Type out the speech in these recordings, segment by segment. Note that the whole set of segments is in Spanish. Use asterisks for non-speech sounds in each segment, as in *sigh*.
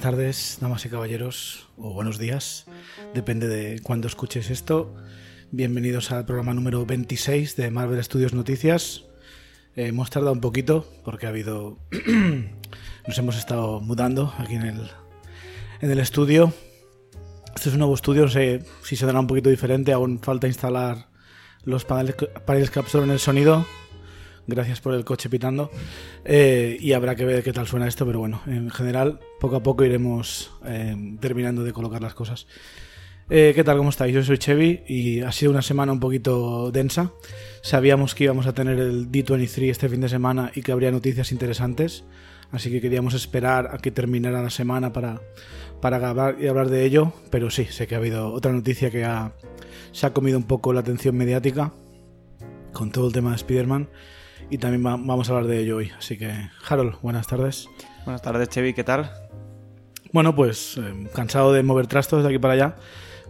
Buenas tardes, damas y caballeros, o buenos días, depende de cuándo escuches esto. Bienvenidos al programa número 26 de Marvel Studios Noticias. Eh, hemos tardado un poquito porque ha habido. *clears throat* Nos hemos estado mudando aquí en el, en el estudio. Este es un nuevo estudio, no sé si se dará un poquito diferente, aún falta instalar los paneles, paneles que absorben el sonido. Gracias por el coche pitando. Eh, y habrá que ver qué tal suena esto, pero bueno, en general, poco a poco iremos eh, terminando de colocar las cosas. Eh, ¿Qué tal? ¿Cómo estáis? Yo soy Chevy y ha sido una semana un poquito densa. Sabíamos que íbamos a tener el D23 este fin de semana y que habría noticias interesantes, así que queríamos esperar a que terminara la semana para, para grabar y hablar de ello, pero sí, sé que ha habido otra noticia que ha, se ha comido un poco la atención mediática con todo el tema de Spider-Man y también va- vamos a hablar de ello hoy. Así que, Harold, buenas tardes. Buenas tardes, Chevy, ¿qué tal? Bueno, pues eh, cansado de mover trastos de aquí para allá,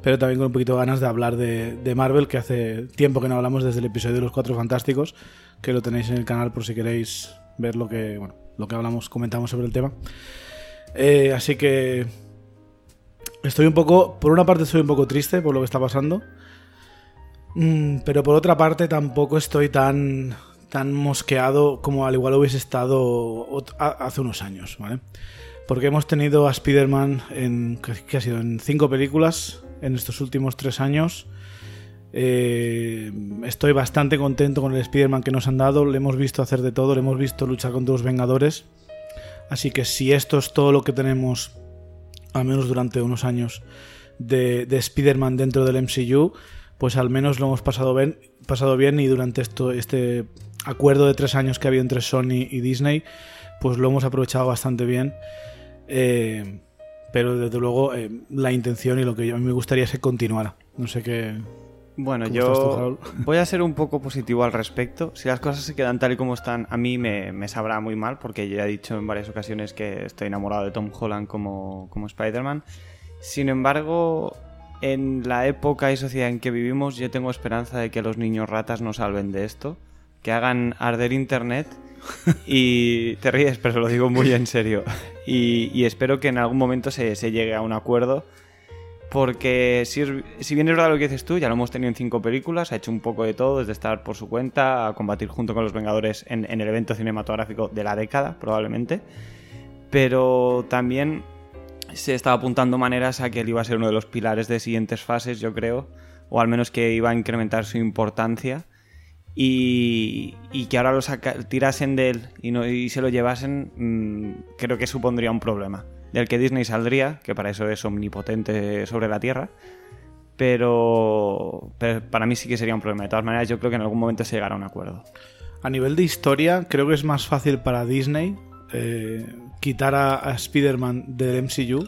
pero también con un poquito de ganas de hablar de, de Marvel, que hace tiempo que no hablamos desde el episodio de los Cuatro Fantásticos, que lo tenéis en el canal por si queréis ver lo que, bueno, lo que hablamos, comentamos sobre el tema. Eh, así que estoy un poco, por una parte estoy un poco triste por lo que está pasando, Mm, pero por otra parte tampoco estoy tan tan mosqueado como al igual hubiese estado hace unos años, ¿vale? Porque hemos tenido a Spider-Man en, ¿qué- ¿qué ha sido? En cinco películas en estos últimos tres años. Eh, estoy bastante contento con el Spider-Man que nos han dado. Le hemos visto hacer de todo, le hemos visto luchar contra los Vengadores. Así que si esto es todo lo que tenemos, al menos durante unos años, de, de Spider-Man dentro del MCU, pues al menos lo hemos pasado bien, pasado bien y durante esto, este acuerdo de tres años que ha habido entre Sony y Disney, pues lo hemos aprovechado bastante bien. Eh, pero desde luego eh, la intención y lo que yo- a mí me gustaría es que continuara. No sé qué. Bueno, ¿Cómo estás tú, yo *laughs* voy a ser un poco positivo al respecto. Si las cosas se quedan tal y como están, a mí me, me sabrá muy mal, porque ya he dicho en varias ocasiones que estoy enamorado de Tom Holland como, como Spider-Man. Sin embargo, en la época y sociedad en que vivimos, yo tengo esperanza de que los niños ratas nos salven de esto, que hagan arder Internet. Y te ríes, pero lo digo muy en serio. Y, espero que en algún momento se, llegue a un acuerdo porque si, si bien es verdad lo que dices tú, ya lo hemos tenido en cinco películas, ha hecho un poco de todo, desde estar por su cuenta a combatir junto con los Vengadores en, en el evento cinematográfico de la década, probablemente. Pero también se estaba apuntando maneras a que él iba a ser uno de los pilares de siguientes fases, yo creo, o al menos que iba a incrementar su importancia. Y, y que ahora lo tirasen de él y, se lo llevasen, mm, creo que supondría un problema. Del que Disney saldría, que para eso es omnipotente sobre la Tierra. Pero, pero para mí sí que sería un problema. De todas maneras, yo creo que en algún momento se llegará a un acuerdo. A nivel de historia, creo que es más fácil para Disney eh, quitar a, a Spider-Man del MCU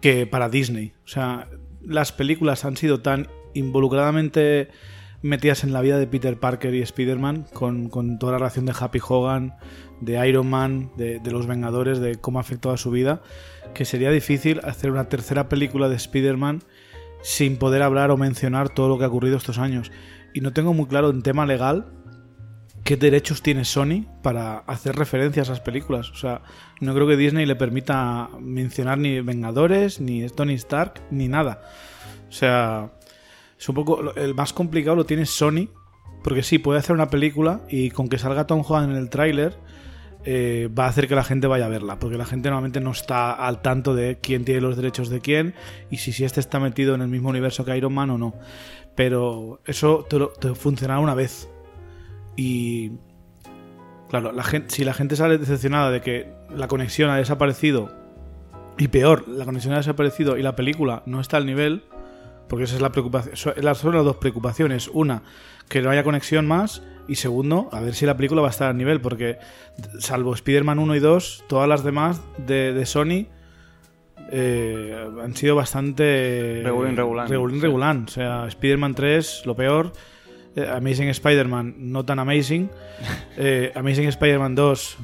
que para Disney. O sea, las películas han sido tan involucradamente metidas en la vida de Peter Parker y Spider-Man, con, con toda la relación de Happy Hogan, de Iron Man, de, los Vengadores, de cómo ha afectado a su vida, que sería difícil hacer una tercera película de Spider-Man sin poder hablar o mencionar todo lo que ha ocurrido estos años. Y no tengo muy claro en tema legal qué derechos tiene Sony para hacer referencia a esas películas. O sea, no creo que Disney le permita mencionar ni Vengadores, ni Tony Stark, ni nada. O sea, es un poco. El más complicado lo tiene Sony, porque sí, puede hacer una película y con que salga Tom Holland en el tráiler. eh, va a hacer que la gente vaya a verla, porque la gente normalmente no está al tanto de quién tiene los derechos de quién y si, si este está metido en el mismo universo que Iron Man o no. Pero eso te, te funcionará una vez. Y claro, la gente, si la gente sale decepcionada de que la conexión ha desaparecido, y peor, la conexión ha desaparecido y la película no está al nivel, porque esa es la preocupación, son las dos preocupaciones. Una, que no haya conexión más, y segundo, a ver si la película va a estar al nivel, porque salvo Spider-Man 1 y 2, todas las demás de, de Sony eh, han sido bastante... Regulín, Sí. regulán. O sea, Spider-Man 3, lo peor. Eh, Amazing Spider-Man, no tan amazing. *laughs* Eh, Amazing Spider-Man 2,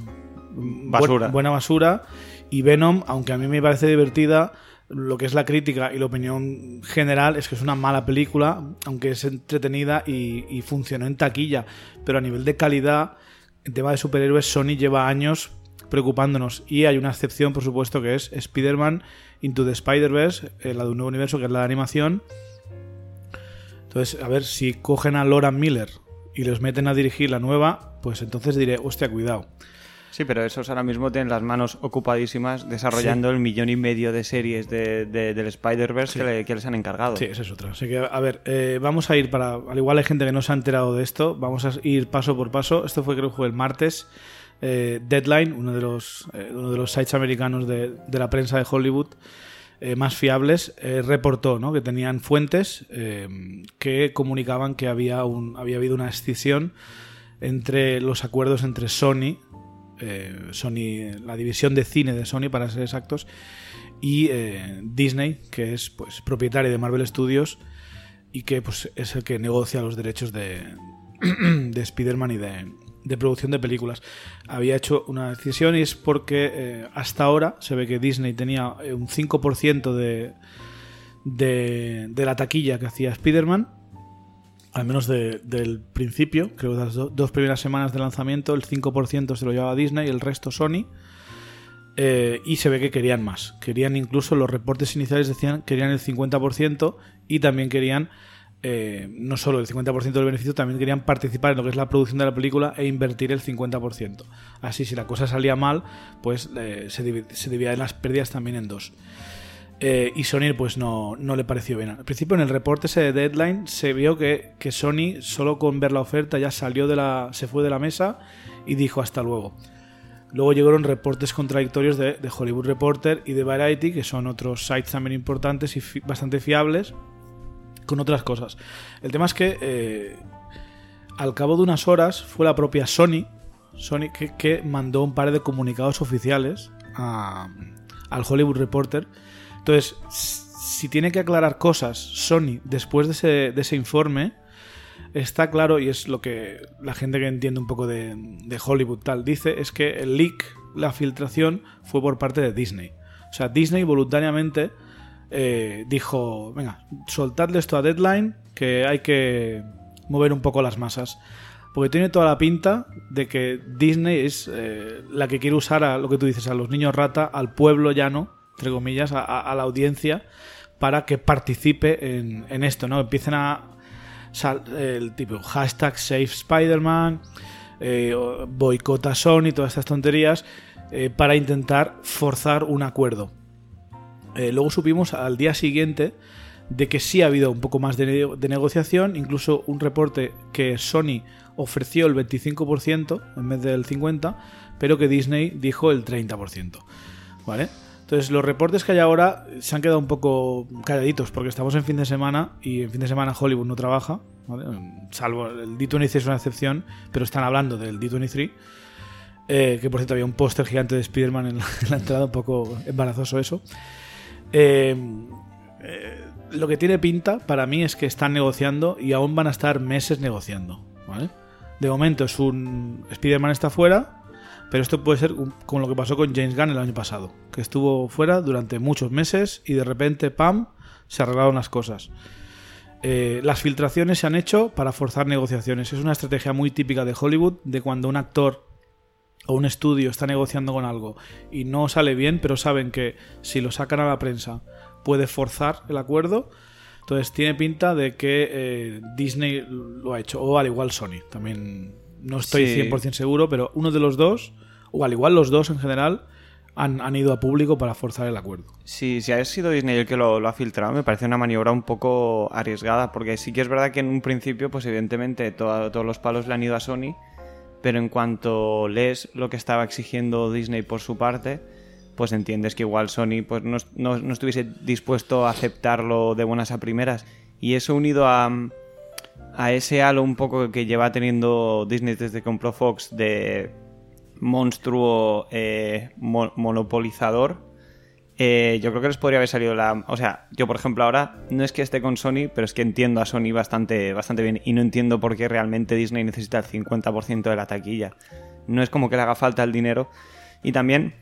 bu- Basura. buena basura. Y Venom, aunque a mí me parece divertida, lo que es la crítica y la opinión general es que es una mala película, aunque es entretenida y, y funcionó en taquilla. Pero a nivel de calidad, en tema de superhéroes, Sony lleva años preocupándonos. Y hay una excepción, por supuesto, que es Spider-Man Into the Spider-Verse, eh, la de un nuevo universo, que es la de animación. Entonces, a ver, si cogen a Loran Miller y los meten a dirigir la nueva, pues entonces diré, hostia, cuidado. Sí, pero esos ahora mismo tienen las manos ocupadísimas desarrollando el millón y medio de series de, del Spider-Verse que, les han encargado. Sí, esa es otra. Así que, a ver, eh, vamos a ir para. Al igual hay gente que no se ha enterado de esto, vamos a ir paso por paso. Esto fue, creo que fue el martes. Eh, Deadline, uno de los, eh, uno de los sites americanos de, de la prensa de Hollywood más fiables, reportó ¿no? que tenían fuentes que comunicaban que había, un, había habido una escisión entre los acuerdos entre Sony eh, Sony, la división de cine de Sony, para ser exactos, y eh, Disney, que es pues propietario de Marvel Studios y que pues, es el que negocia los derechos de, *clears throat* de Spider-Man y de, producción de películas. Había hecho una decisión y es porque eh, hasta ahora se ve que Disney tenía un 5% de, de, de la taquilla que hacía Spider-Man al menos del principio, creo que las dos primeras semanas de lanzamiento, el 5% se lo llevaba Disney y el resto Sony. Eh, y se ve que querían más. Querían incluso, los reportes iniciales decían que querían el 50% y también querían, eh, no solo el 50% del beneficio, también querían participar en lo que es la producción de la película e invertir el 50%. Así, si la cosa salía mal, pues eh, se dividían las pérdidas también en dos. Eh, y Sony pues no, no, le pareció bien. Al principio en el reporte ese de Deadline se vio que, que, Sony solo con ver la oferta ya salió de la. se fue de la mesa y dijo hasta luego. Luego llegaron reportes contradictorios de, Hollywood Reporter y de Variety, que son otros sites también importantes y bastante fiables, con otras cosas. El tema es que eh, al cabo de unas horas fue la propia Sony, Sony que, que mandó un par de comunicados oficiales a, al Hollywood Reporter entonces, si tiene que aclarar cosas Sony después de ese, informe, está claro, y es lo que la gente que entiende un poco de, Hollywood tal dice, es que el leak, la filtración, fue por parte de Disney. O sea, Disney voluntariamente eh, dijo, venga, soltadle esto a Deadline, que hay que mover un poco las masas. Porque tiene toda la pinta de que Disney es eh, la que quiere usar a lo que tú dices, a los niños rata, al pueblo llano, entre comillas, a, la audiencia para que participe en, esto, ¿no? Empiecen a el tipo hashtag Save Spider-Man, eh, boicota Sony, todas estas tonterías, eh, para intentar forzar un acuerdo. Eh, luego supimos al día siguiente de que sí ha habido un poco más de, de, negociación, incluso un reporte que Sony ofreció el 25% en vez del 50%, pero que Disney dijo el 30%. ¿Vale? Entonces, los reportes que hay ahora se han quedado un poco calladitos porque estamos en fin de semana y en fin de semana Hollywood no trabaja, salvo el D23 es una excepción, pero están hablando del D23. Eh, que por cierto había un póster gigante de Spider-Man en, la entrada, un poco embarazoso eso. Eh, eh, lo que tiene pinta para mí es que están negociando y aún van a estar meses negociando. De momento es un Spider-Man está fuera, pero esto puede ser como lo que pasó con James Gunn el año pasado, que estuvo fuera durante muchos meses y de repente, ¡pam!, se arreglaron las cosas. Eh, las filtraciones se han hecho para forzar negociaciones. Es una estrategia muy típica de Hollywood, de cuando un actor o un estudio está negociando con algo y no sale bien, pero saben que si lo sacan a la prensa puede forzar el acuerdo. Entonces tiene pinta de que eh, Disney lo ha hecho, o al igual Sony, también no estoy 100% seguro, pero uno de los dos, o al igual los dos en general, han, ido a público para forzar el acuerdo. Sí, si ha sido Disney el que lo, ha filtrado, me parece una maniobra un poco arriesgada, porque sí que es verdad que en un principio, pues evidentemente todos los palos le han ido a Sony, pero en cuanto lees lo que estaba exigiendo Disney por su parte, pues entiendes que igual Sony pues no, no estuviese dispuesto a aceptarlo de buenas a primeras. Y eso unido a, a ese halo un poco que lleva teniendo Disney desde que compró Fox de monstruo eh, monopolizador, eh, yo creo que les podría haber salido la... O sea, yo por ejemplo ahora no es que esté con Sony, pero es que entiendo a Sony bastante, bastante bien y no entiendo por qué realmente Disney necesita el 50% de la taquilla. No es como que le haga falta el dinero. Y también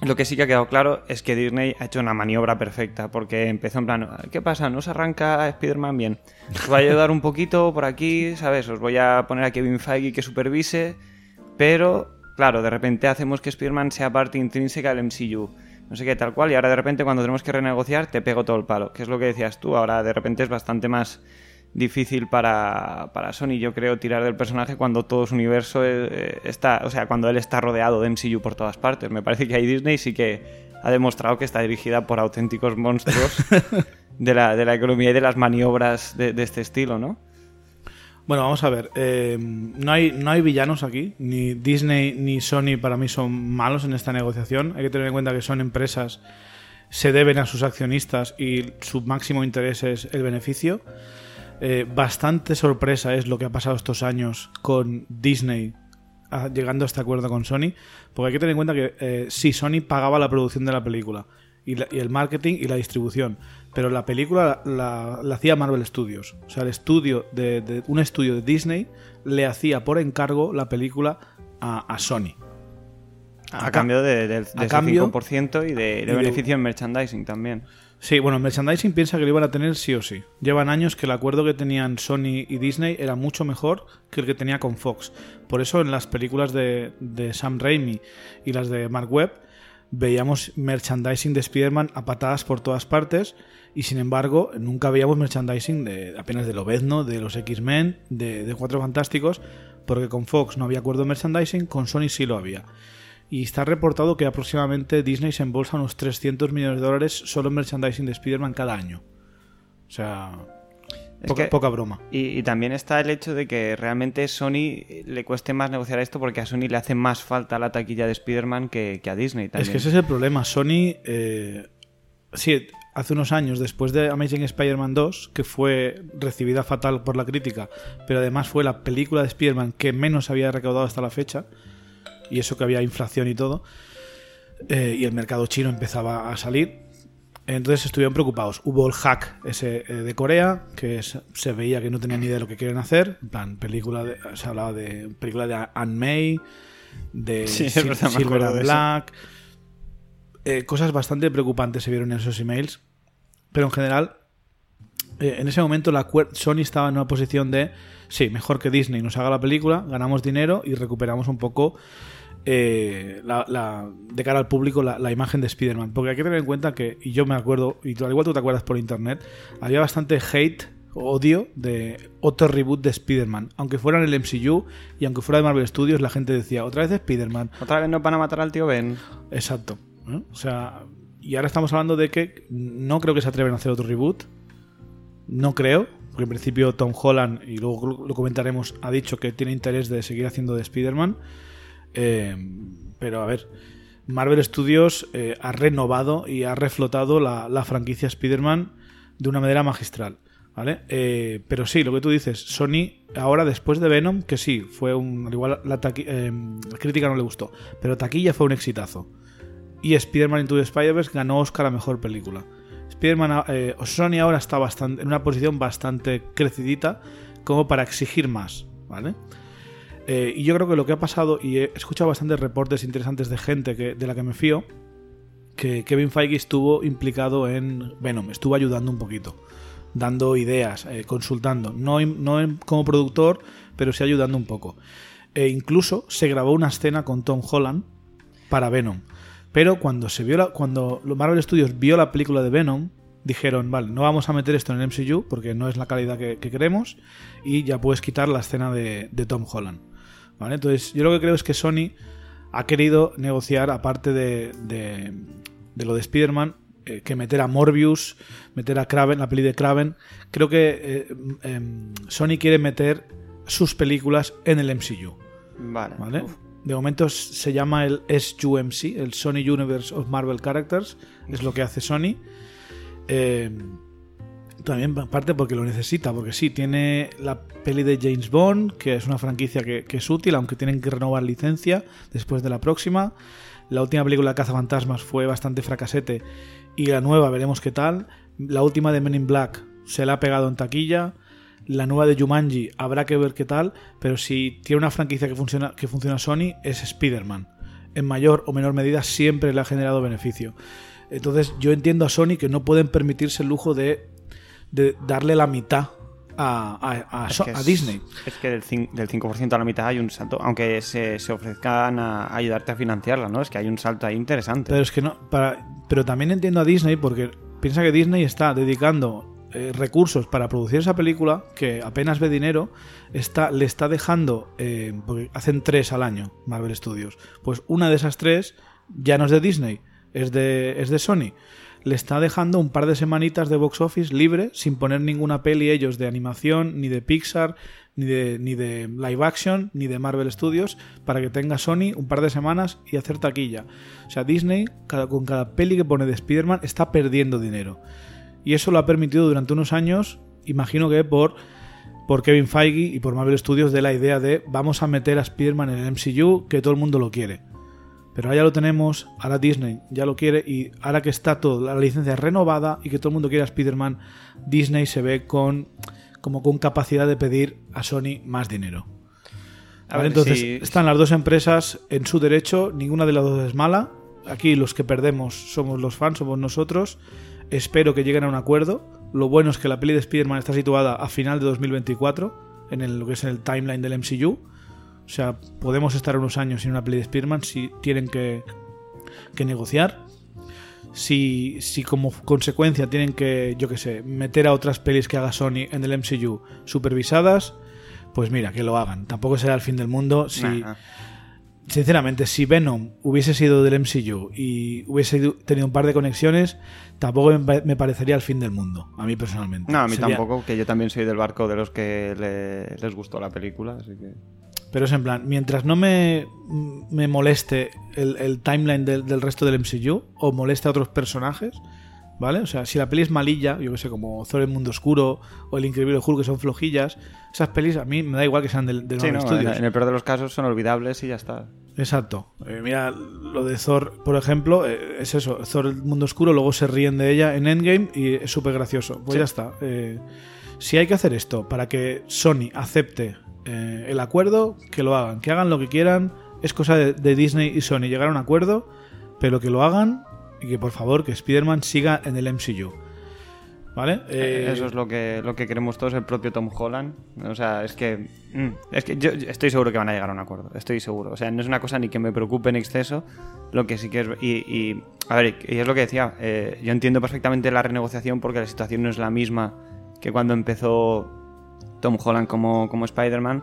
lo que sí que ha quedado claro es que Disney ha hecho una maniobra perfecta, porque empezó en plan, ¿qué pasa? ¿No se arranca Spider-Man bien? Os voy a ayudar un poquito por aquí, ¿sabes? Os voy a poner a Kevin Feige que supervise, pero claro, de repente hacemos que Spider-Man sea parte intrínseca del MCU. No sé qué, tal cual. Y ahora de repente cuando tenemos que renegociar te pego todo el palo. Que es lo que decías tú. Ahora de repente es bastante más difícil para, para Sony, yo creo, tirar del personaje cuando todo su universo eh, está, o sea, cuando él está rodeado de MCU por todas partes. Me parece que ahí Disney sí que ha demostrado que está dirigida por auténticos monstruos *laughs* de la, de la economía y de las maniobras de, este estilo, ¿no? Bueno, vamos a ver. Eh, no, hay, no hay villanos aquí. Ni Disney ni Sony para mí son malos en esta negociación. Hay que tener en cuenta que son empresas, se deben a sus accionistas y su máximo interés es el beneficio. Eh, bastante sorpresa es lo que ha pasado estos años con Disney llegando a este acuerdo con Sony, porque hay que tener en cuenta que eh, sí, Sony pagaba la producción de la película y, el marketing y la distribución, pero la película la, hacía Marvel Studios, o sea, el estudio de, un estudio de Disney le hacía por encargo la película a, Sony. A, cambio de, del 5% y de, beneficio en merchandising también. Sí, bueno, merchandising piensa que lo iban a tener sí o sí. Llevan años que el acuerdo que tenían Sony y Disney era mucho mejor que el que tenía con Fox. Por eso en las películas de, Sam Raimi y las de Mark Webb veíamos merchandising de Spider-Man a patadas por todas partes y sin embargo nunca veíamos merchandising de apenas de Lobezno, de los X-Men, de, de Cuatro Fantásticos, porque con Fox no había acuerdo de merchandising, con Sony sí lo había y está reportado que aproximadamente Disney se embolsa unos 300 millones de dólares solo en merchandising de Spider-Man cada año. O sea, poca, broma. Y, también está el hecho de que realmente Sony le cueste más negociar esto porque a Sony le hace más falta la taquilla de Spider-Man que, a Disney. Es que ese es el problema. Sony, eh, sí, hace unos años, después de Amazing Spider-Man 2, que fue recibida fatal por la crítica, pero además fue la película de Spider-Man que menos había recaudado hasta la fecha y eso que había inflación y todo, eh, y el mercado chino empezaba a salir. Entonces estuvieron preocupados. Hubo el hack ese eh, de Corea, que se veía que no tenían ni idea de lo que quieren hacer. En plan, película de, se hablaba de película de Anne May, de Silver and Black. Eh, cosas bastante preocupantes se vieron en esos emails. Pero en general, en ese momento la Sony estaba en una posición de, sí, mejor que Disney nos haga la película, ganamos dinero y recuperamos un poco eh, la, de cara al público la, imagen de Spider-Man. Porque hay que tener en cuenta que, y yo me acuerdo, y al igual tú te acuerdas por internet, había bastante hate, odio de otro reboot de Spider-Man. Aunque fuera en el MCU y aunque fuera de Marvel Studios, la gente decía, otra vez de Spider-Man. Otra vez no van a matar al tío Ben. Exacto. O sea, y ahora estamos hablando de que no creo que se atreven a hacer otro reboot. No creo, porque en principio Tom Holland, y luego lo comentaremos, ha dicho que tiene interés de seguir haciendo de Spider-Man. Eh, pero a ver, Marvel Studios eh, ha renovado y ha reflotado la, franquicia Spider-Man de una manera magistral. ¿Vale? Eh, pero sí, lo que tú dices, Sony ahora después de Venom, que sí, fue un. Al igual la, crítica no le gustó, pero taquilla fue un exitazo. Y Spider-Man Into the Spider-Verse ganó Oscar a mejor película. Spider-Man, Sony ahora está bastante, en una posición bastante crecidita como para exigir más, ¿vale? Eh, y yo creo que lo que ha pasado, y he escuchado bastantes reportes interesantes de gente que, de la que me fío, que Kevin Feige estuvo implicado en Venom, estuvo ayudando un poquito, dando ideas, eh, consultando, no, no como productor, pero sí ayudando un poco. E incluso se grabó una escena con Tom Holland para Venom. Pero cuando se vio la, cuando Marvel Studios vio la película de Venom, dijeron, vale, no vamos a meter esto en el MCU porque no es la calidad que, queremos y ya puedes quitar la escena de Tom Holland. Entonces, yo lo que creo es que Sony ha querido negociar, aparte de, de, lo de Spider-Man, eh, que meter a Morbius, meter a Kraven, la peli de Kraven. Creo que eh, em, Sony quiere meter sus películas en el MCU. Vale. De momento se llama el SUMC, el Sony Universe of Marvel Characters, es lo que hace Sony. Eh, también parte porque lo necesita, porque sí, tiene la peli de James Bond, que es una franquicia que, es útil, aunque tienen que renovar licencia después de la próxima. La última película de Cazafantasmas fue bastante fracasete y la nueva veremos qué tal. La última de Men in Black se la ha pegado en taquilla. La nueva de Jumanji habrá que ver qué tal, pero si tiene una franquicia que funciona, que funciona Sony es Spider-Man. En mayor o menor medida siempre le ha generado beneficio. Entonces yo entiendo a Sony que no pueden permitirse el lujo de de darle la mitad a, a- a Es So- que a es- Disney. Es que del, cin- del 5% a la mitad hay un salto, aunque se, se ofrezcan a ayudarte a financiarla, ¿no? Es que hay un salto ahí interesante. Pero es que no. Para, pero también entiendo a Disney porque piensa que Disney está dedicando eh, recursos para producir esa película que apenas ve dinero, está, le está dejando. eh, porque hacen tres al año, Marvel Studios. Pues una de esas tres ya no es de Disney, es de, es de Sony. Le está dejando un par de semanitas de box office libre, sin poner ninguna peli ellos de animación, ni de Pixar, ni de, ni de live action, ni de Marvel Studios, para que tenga Sony un par de semanas y hacer taquilla. O sea, Disney, con cada peli que pone de Spider-Man, está perdiendo dinero. Y eso lo ha permitido durante unos años, imagino que por, por Kevin Feige y por Marvel Studios, de la idea de vamos a meter a Spider-Man en el MCU, que todo el mundo lo quiere. Pero ahora ya lo tenemos, ahora Disney ya lo quiere y ahora que está toda la licencia renovada y que todo el mundo quiere a Spider-Man, Disney se ve con como con capacidad de pedir a Sony más dinero. A ver, entonces están las dos empresas en su derecho, ninguna de las dos es mala. Aquí los que perdemos somos los fans, somos nosotros. Espero que lleguen a un acuerdo. Lo bueno es que la peli de Spider-Man está situada a final de 2024, en el- lo que es el timeline del MCU. O sea, podemos estar unos años sin una peli de Spider-Man si tienen que, que negociar. Si, si como consecuencia tienen que, yo qué sé, meter a otras pelis que haga Sony en el MCU supervisadas, pues mira, que lo hagan. Tampoco será el fin del mundo si... Sinceramente, si Venom hubiese sido del MCU y hubiese ido- tenido un par de conexiones, tampoco me pa- me parecería el fin del mundo, a mí personalmente. No, a mí Sería- tampoco, que yo también soy del barco de los que le- les gustó la película, así que... Pero es en plan, mientras no me, me moleste el, el timeline del, del resto del MCU o moleste a otros personajes, ¿vale? O sea, si la peli es malilla, yo que sé, como Thor el Mundo Oscuro o El Increíble Hulk, que son flojillas, esas pelis a mí me da igual que sean del, del Sí, Marvel no, en, Studios. en el peor de los casos son olvidables y ya está. Exacto. Eh, mira, lo de Thor, por ejemplo, eh, es eso. Thor, el mundo oscuro, luego se ríen de ella en Endgame y es súper gracioso. Pues Sí. ya está. Eh, si hay que hacer esto para que Sony acepte el acuerdo, que lo hagan. Que hagan lo que quieran. Es cosa de, de Disney y Sony llegar a un acuerdo, pero que lo hagan y que por favor que Spider-Man siga en el MCU. ¿Vale? Eh, Eso es lo que, lo que queremos todos, el propio Tom Holland. O sea, es que. mm, es que yo yo estoy seguro que van a llegar a un acuerdo. Estoy seguro. O sea, no es una cosa ni que me preocupe en exceso. Lo que sí que es. Y, y, a ver, y es lo que decía. eh, yo entiendo perfectamente la renegociación porque la situación no es la misma que cuando empezó Tom Holland como, como Spider-Man.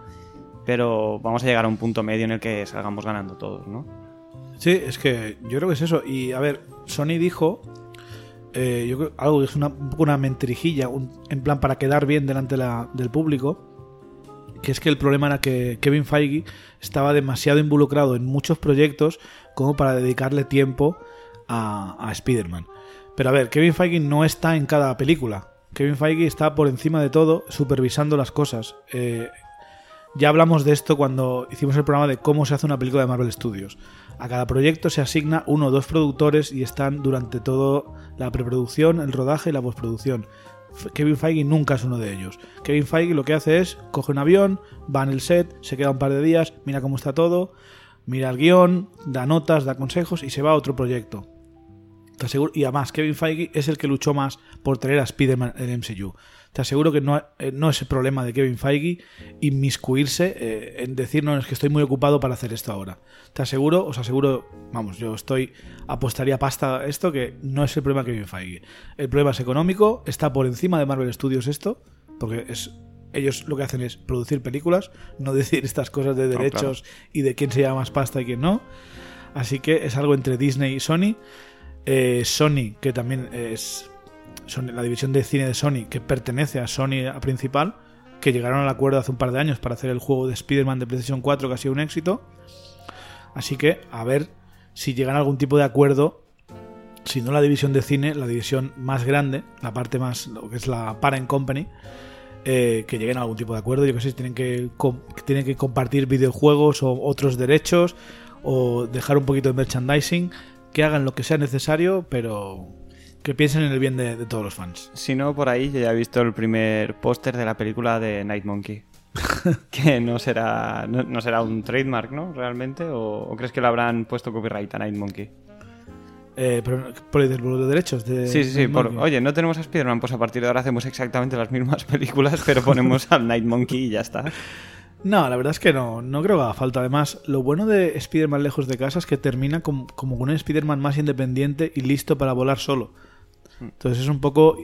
Pero vamos a llegar a un punto medio en el que salgamos ganando todos, ¿no? Sí, es que yo creo que es eso. Y a ver, Sony dijo eh, yo creo algo es una, una mentirijilla, un- en plan para quedar bien delante de la- del público, que es que el problema era que Kevin Feige estaba demasiado involucrado en muchos proyectos como para dedicarle tiempo a, a Spider-Man. Pero a ver, Kevin Feige no está en cada película. Kevin Feige está por encima de todo supervisando las cosas. Eh, ya hablamos de esto cuando hicimos el programa de cómo se hace una película de Marvel Studios. A cada proyecto se asigna uno o dos productores y están durante todo la preproducción, el rodaje y la postproducción. Kevin Feige nunca es uno de ellos. Kevin Feige lo que hace es coge un avión, va en el set, se queda un par de días, mira cómo está todo, mira el guion, da notas, da consejos y se va a otro proyecto. Y además, Kevin Feige es el que luchó más por traer a Spider-Man en MCU. Te aseguro que no, eh, no es el problema de Kevin Feige inmiscuirse eh, en decir, no, es que estoy muy ocupado para hacer esto ahora. Te aseguro, os aseguro, vamos, yo estoy, apostaría pasta a esto, que no es el problema de Kevin Feige. El problema es económico, está por encima de Marvel Studios esto, porque es ellos lo que hacen es producir películas, no *laughs* decir estas cosas de claro. derechos y de quién se lleva más pasta y quién no. Así que es algo entre Disney y Sony. Eh, Sony, que también es Sony- la división de cine de Sony, que pertenece a Sony a principal, que llegaron al acuerdo hace un par de años para hacer el juego de Spider-Man de PlayStation 4, que ha sido un éxito. Así que a ver si llegan a algún tipo de acuerdo. Si no la división de cine, la división más grande, la parte más, lo que es la Parent Company, eh, que lleguen a algún tipo de acuerdo. Yo que sé, tienen que, tienen que compartir videojuegos o otros derechos o dejar un poquito de merchandising, que hagan lo que sea necesario, pero que piensen en el bien de, de todos los fans. Si no, por ahí yo ya he visto el primer póster de la película de Night Monkey. *laughs* que no será, no, no será un trademark, ¿no? Realmente. ¿O, o crees que le habrán puesto copyright a Night Monkey? Eh, pero por el de derechos. De, sí, sí, sí. Por- oye, no tenemos a Spider-Man, pues a partir de ahora hacemos exactamente las mismas *laughs* películas, pero ponemos al Night Monkey y ya está. No, la verdad es que no. No creo que haga falta. Además, lo bueno de Spider-Man lejos de casa es que termina com- como con un Spider-Man más independiente y listo para volar solo. Entonces es un poco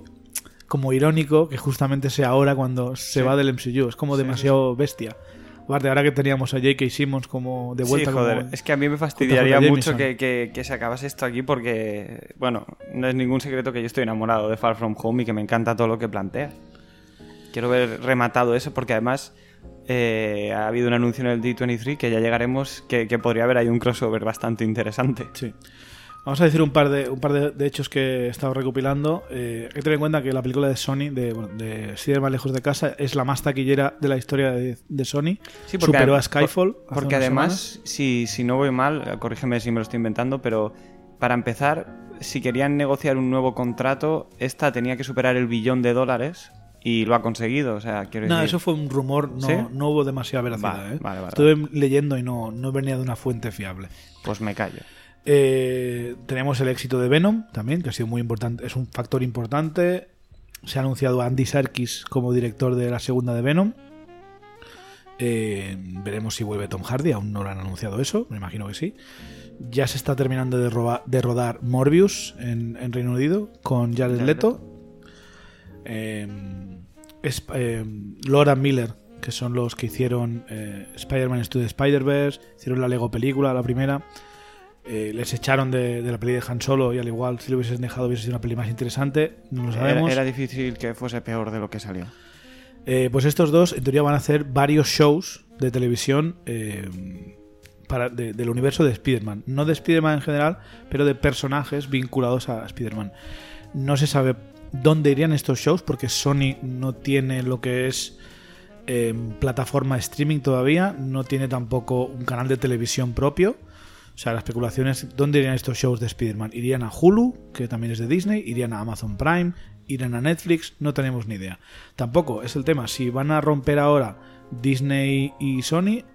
como irónico que justamente sea ahora cuando se Sí. va del MCU. Es como Sí, demasiado bestia. Aparte, ahora que teníamos a J.K. Simmons como de vuelta sí, joder, como- es que a mí me fastidiaría mucho Jameson. que, que- que se acabase esto aquí porque, bueno, no es ningún secreto que yo estoy enamorado de Far From Home y que me encanta todo lo que plantea. Quiero ver rematado eso porque además eh, ha habido un anuncio en el D23 que ya llegaremos que, que podría haber ahí un crossover bastante interesante. Sí. Vamos a decir un par de, un par de, de hechos que he estado recopilando. Eh, hay que tener en cuenta que la película de Sony, de, bueno, de Spider-Man lejos de casa, es la más taquillera de la historia de, de Sony. Sí, porque Superó a Skyfall. por- Porque además, si, si no voy mal, corrígeme si me lo estoy inventando, pero para empezar, si querían negociar un nuevo contrato, esta tenía que superar el billón de dólares y lo ha conseguido. O sea, quiero No, decir. eso fue un rumor, no, ¿Sí? no hubo demasiada veracidad. Vale, ¿eh? vale, vale, Estuve leyendo y no, no venía de una fuente fiable. Pues me callo. Eh, tenemos el éxito de Venom también, que ha sido muy importante, es un factor importante. Se ha anunciado Andy Serkis como director de la segunda de Venom. Eh, veremos si vuelve Tom Hardy, aún no lo han anunciado eso, me imagino que sí. Ya se está terminando de, roba- de rodar Morbius en, en Reino Unido con Jared Leto. Eh, es- Laura Miller, que son los que hicieron Spider-Man the Spider-Verse, hicieron la Lego película, la primera. Eh, les echaron de, de la peli de Han Solo y al igual si lo hubiesen dejado hubiese sido una peli más interesante, no lo sabemos. era difícil que fuese peor de lo que salió. Eh, pues estos dos en teoría van a hacer varios shows de televisión eh, para, de- del universo de Spider-Man. No de Spider-Man en general, pero de personajes vinculados a Spider-Man. No se sabe dónde irían estos shows porque Sony no tiene lo que es eh, plataforma streaming todavía, no tiene tampoco un canal de televisión propio. O sea, la especulación es dónde irían estos shows de Spider-Man. ¿Irían a Hulu, que también es de Disney? ¿Irían a Amazon Prime? ¿Irían a Netflix? No tenemos ni idea. Tampoco es el tema. Si van a romper ahora Disney y Sony,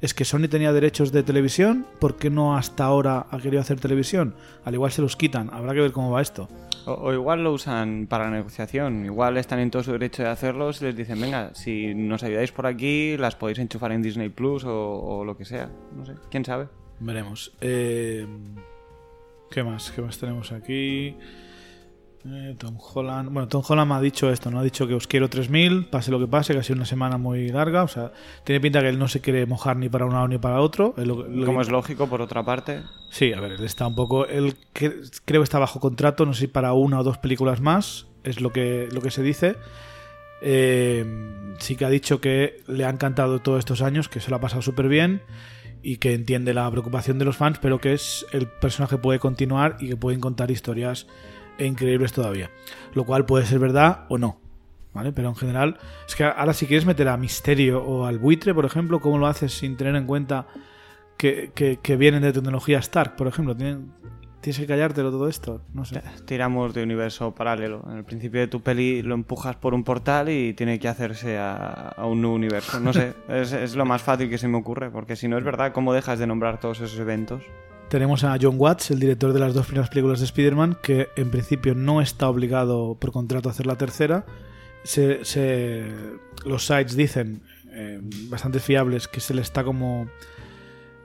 es que Sony tenía derechos de televisión. ¿Por qué no hasta ahora ha querido hacer televisión? Al igual se los quitan. Habrá que ver cómo va esto. O, igual lo usan para negociación. Igual están en todo su derecho de hacerlo si les dicen, venga, si nos ayudáis por aquí, las podéis enchufar en Disney Plus o lo que sea. No sé, quién sabe. Veremos. Eh, ¿Qué más? ¿Qué más tenemos aquí? Eh, Tom Holland. Bueno, Tom Holland me ha dicho esto, no ha dicho que os quiero 3000, pase lo que pase, que ha sido una semana muy larga. O sea, tiene pinta que él no se quiere mojar ni para un lado ni para otro. Él lo- lo- Como es lógico, por otra parte. Sí, a ver, él está un poco. Él que- creo que está bajo contrato, no sé si para una o dos películas más, es lo que, lo que se dice. Eh, sí que ha dicho que le ha encantado todos estos años, que se lo ha pasado súper bien y que entiende la preocupación de los fans, pero que es el personaje puede continuar y que pueden contar historias increíbles todavía. Lo cual puede ser verdad o no. ¿Vale? Pero en general, es que ahora si quieres meter a Misterio o al buitre, por ejemplo, ¿cómo lo haces sin tener en cuenta que, que- que vienen de tecnología Stark, por ejemplo? ¿Tienen- ¿Tienes que callártelo todo esto? No sé. Tiramos de universo paralelo. En el principio de tu peli lo empujas por un portal y tiene que hacerse a, a un nuevo universo. No sé, *laughs* es, es lo más fácil que se me ocurre, porque si no es verdad, ¿cómo dejas de nombrar todos esos eventos? Tenemos a John Watts, el director de las dos primeras películas de Spider-Man, que en principio no está obligado por contrato a hacer la tercera. Se, se- los sites dicen, eh, bastante fiables, que se le está como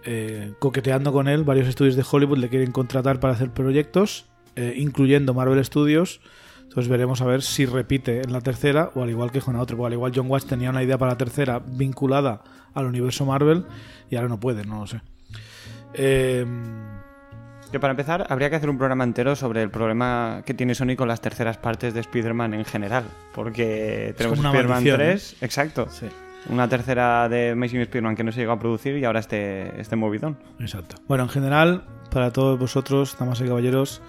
eh, coqueteando con él. Varios estudios de Hollywood le quieren contratar para hacer proyectos, eh, incluyendo Marvel Studios. Entonces veremos a ver si repite en la tercera o al igual que con la otra. Porque al igual John Watts tenía una idea para la tercera vinculada al universo Marvel y ahora no puede, no lo sé. Eh, Que para empezar, habría que hacer un programa entero sobre el problema que tiene Sony con las terceras partes de Spider-Man en general. Porque tenemos Spider-Man 3, exacto. sí. Una tercera de Amazing Spider-Man que no se llegó a producir y ahora este, este movidón. Exacto. Bueno, en general, para todos vosotros, damas y caballeros,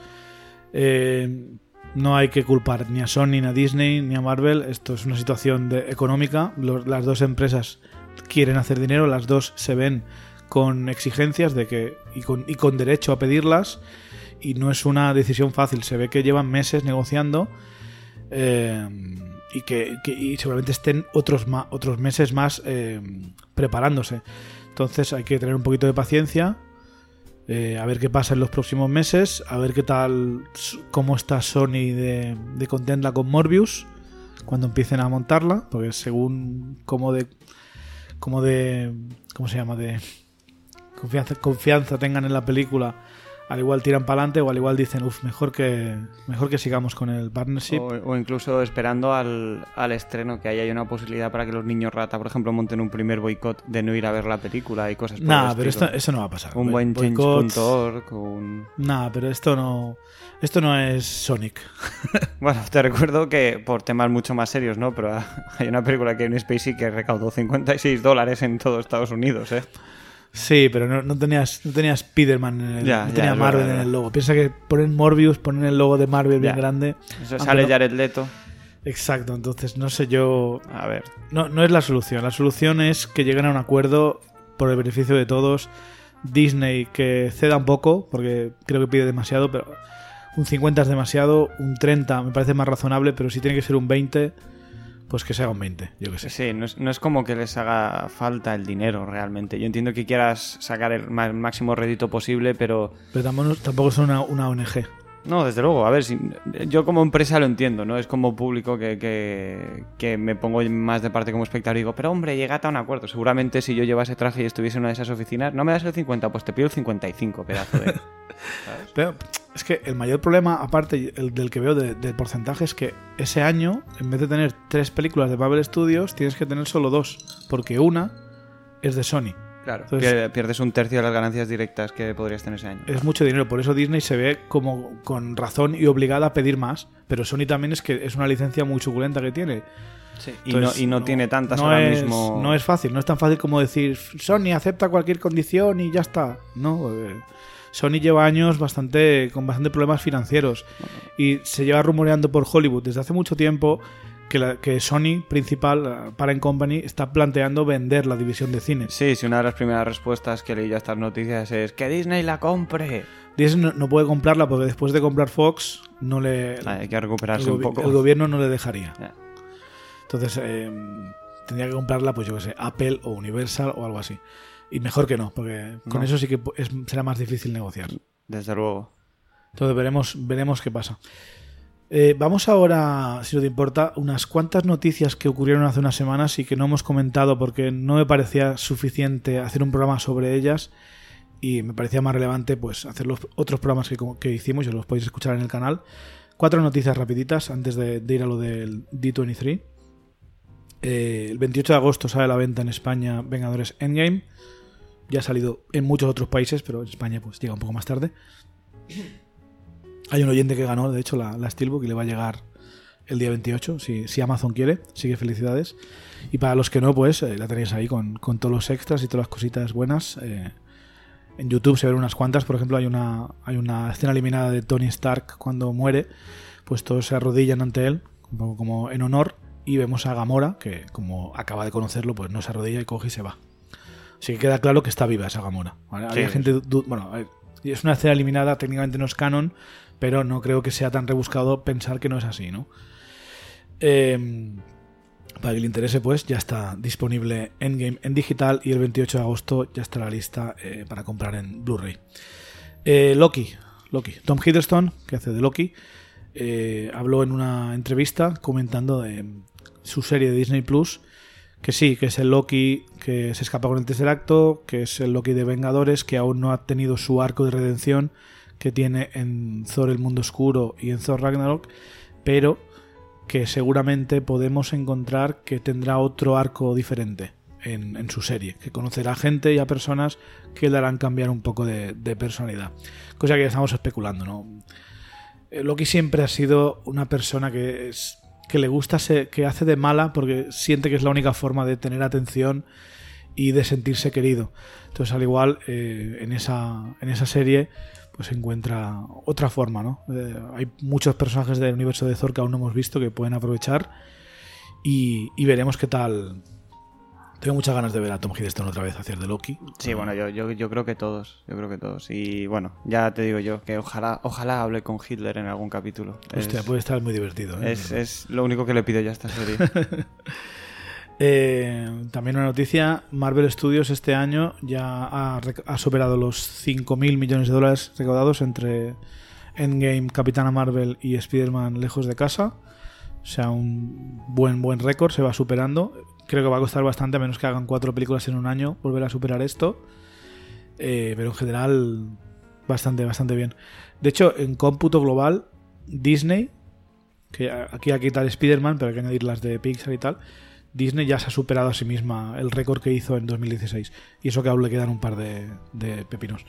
eh, no hay que culpar ni a Sony, ni a Disney, ni a Marvel. Esto es una situación de- económica. Los- las dos empresas quieren hacer dinero, las dos se ven con exigencias de que y con, y con derecho a pedirlas. Y no es una decisión fácil. Se ve que llevan meses negociando. eh, y que, que- y seguramente estén otros, ma- otros meses más eh, preparándose. Entonces hay que tener un poquito de paciencia. Eh, a ver qué pasa en los próximos meses, a ver qué tal, cómo está Sony de, de contenta con Morbius cuando empiecen a montarla, porque según cómo de, cómo de, ¿cómo se llama? De confianza, confianza tengan en la película, al igual tiran para adelante o al igual dicen, uff, mejor que, mejor que sigamos con el partnership. O, o incluso esperando al, al estreno, que ahí hay una posibilidad para que los niños rata, por ejemplo, monten un primer boicot de no ir a ver la película y cosas por Nah, el pero esto, eso no va a pasar. Un buen change.org, un... Nah, pero esto no, esto no es Sonic. *laughs* Bueno, te recuerdo que por temas mucho más serios, ¿no? Pero *laughs* hay una película que hay un Spacey que recaudó 56 dólares en todo Estados Unidos, ¿eh? Sí, pero no, no tenías, no tenías Spider-Man en el, Ya, no tenía Marvel verdad, en el logo. Piensa que ponen Morbius, ponen el logo de Marvel bien grande. Eso sale no- Jared Leto. Exacto, entonces no sé yo. A ver. No, no es la solución. La solución es que lleguen a un acuerdo por el beneficio de todos. Disney que ceda un poco, porque creo que pide demasiado, pero un 50 es demasiado, un 30 me parece más razonable, pero si tiene que ser un 20, pues que se haga un 20, yo que sé. Sí, no es, no es como que les haga falta el dinero realmente. Yo entiendo que quieras sacar el máximo rédito posible, pero Pero tampoco, tampoco son una, una ONG. No, desde luego. A ver, si, yo como empresa lo entiendo, ¿no? Es como público que, que, que me pongo más de parte como espectador y digo, pero hombre, llegate a un acuerdo. Seguramente si yo llevase traje y estuviese en una de esas oficinas, no me das el 50, pues te pido el 55, pedazo de... *laughs* Pero es que el mayor problema, aparte el del que veo de- del porcentaje, es que ese año, en vez de tener tres películas de Marvel Studios, tienes que tener solo dos, porque una es de Sony. Claro. Entonces- pierdes un tercio de las ganancias directas que podrías tener ese año. Es mucho dinero, por eso Disney se ve como con razón y obligada a pedir más. Pero Sony también es que es una licencia muy suculenta que tiene. Sí, y, Entonces, no, y no, tiene tantas no ahora es, mismo. No es fácil, no es tan fácil como decir Sony acepta cualquier condición y ya está. No, eh, Sony lleva años bastante con bastante problemas financieros y se lleva rumoreando por Hollywood desde hace mucho tiempo que, la- que Sony principal, eh, Parent Company, está planteando vender la división de cine. Sí, sí, una de las primeras respuestas que leí a estas noticias es que Disney la compre. Disney no, no puede comprarla porque después de comprar Fox no le Ah, Hay que el, recuperarse un poco. el gobierno no le dejaría. Entonces, eh, tendría que comprarla, pues yo que sé, Apple o Universal o algo así. Y mejor que no, porque con No. eso sí que es- será más difícil negociar. Desde luego. Entonces veremos, veremos qué pasa. Eh, vamos ahora, si no te importa, unas cuantas noticias que ocurrieron hace unas semanas y que no hemos comentado porque no me parecía suficiente hacer un programa sobre ellas y me parecía más relevante pues hacer los otros programas que, hicimos y los podéis escuchar en el canal. Cuatro noticias rapiditas antes de, ir a lo del D23. Eh, el 28 de agosto sale la venta en España Vengadores Endgame. Ya ha salido en muchos otros países, pero en España pues llega un poco más tarde. Hay un oyente que ganó, de hecho, la, la Steelbook y le va a llegar el día 28, si, si Amazon quiere. Así que felicidades. Y para los que no, pues eh, la tenéis ahí con, con todos los extras y todas las cositas buenas. Eh, en YouTube se ven unas cuantas. Por ejemplo, hay una, hay una escena eliminada de Tony Stark cuando muere. Pues todos se arrodillan ante él, como, como en honor. Y vemos a Gamora, que como acaba de conocerlo, pues no se arrodilla y coge y se va. Así que queda claro que está viva esa Gamora. ¿vale? Sí, Había gente. Bueno, es una escena eliminada, técnicamente no es canon, pero no creo que sea tan rebuscado pensar que no es así, ¿no? Eh, para que le interese, pues ya está disponible Endgame en digital y el 28 de agosto ya está la lista eh, para comprar en Blu-ray. Eh, Loki, Loki, Tom Hiddleston, que hace de Loki, eh, habló en una entrevista comentando de su serie de Disney Plus. Que sí, que es el Loki que se escapa con el tercer acto, que es el Loki de Vengadores, que aún no ha tenido su arco de redención que tiene en Thor el Mundo Oscuro y en Thor Ragnarok, pero que seguramente podemos encontrar que tendrá otro arco diferente en, su serie, que conocerá gente y a personas que le harán cambiar un poco de, personalidad. Cosa que estamos especulando, ¿no? Eh, Loki siempre ha sido una persona que es que le gusta que hace de mala porque siente que es la única forma de tener atención y de sentirse querido. Entonces, al igual, eh, en, esa, en esa serie, pues se encuentra otra forma, ¿no? Eh, hay muchos personajes del universo de Thor que aún no hemos visto que pueden aprovechar y, y veremos qué tal. Tengo muchas ganas de ver a Tom Hiddleston otra vez hacer de Loki. Sí, bueno, yo, yo, yo creo que todos, yo creo que todos. Y bueno, ya te digo yo, que ojalá, ojalá hable con Hitler en algún capítulo. Hostia, es, puede estar muy divertido. ¿eh? es, es lo único que le pido ya a esta serie. *laughs* Eh, también una noticia, Marvel Studios este año ya ha, superado los 5.000 millones de dólares recaudados entre Endgame, Capitana Marvel y Spider-Man lejos de casa. O sea, un buen, buen récord, se va superando. Creo que va a costar bastante, a menos que hagan cuatro películas en un año, volver a superar esto. Eh, pero en general, bastante, bastante bien. De hecho, en cómputo global, Disney, que aquí hay que quitar Spider-Man, pero hay que añadir las de Pixar y tal, Disney ya se ha superado a sí misma el récord que hizo en 2016. Y eso que aún le quedan un par de, de pepinos.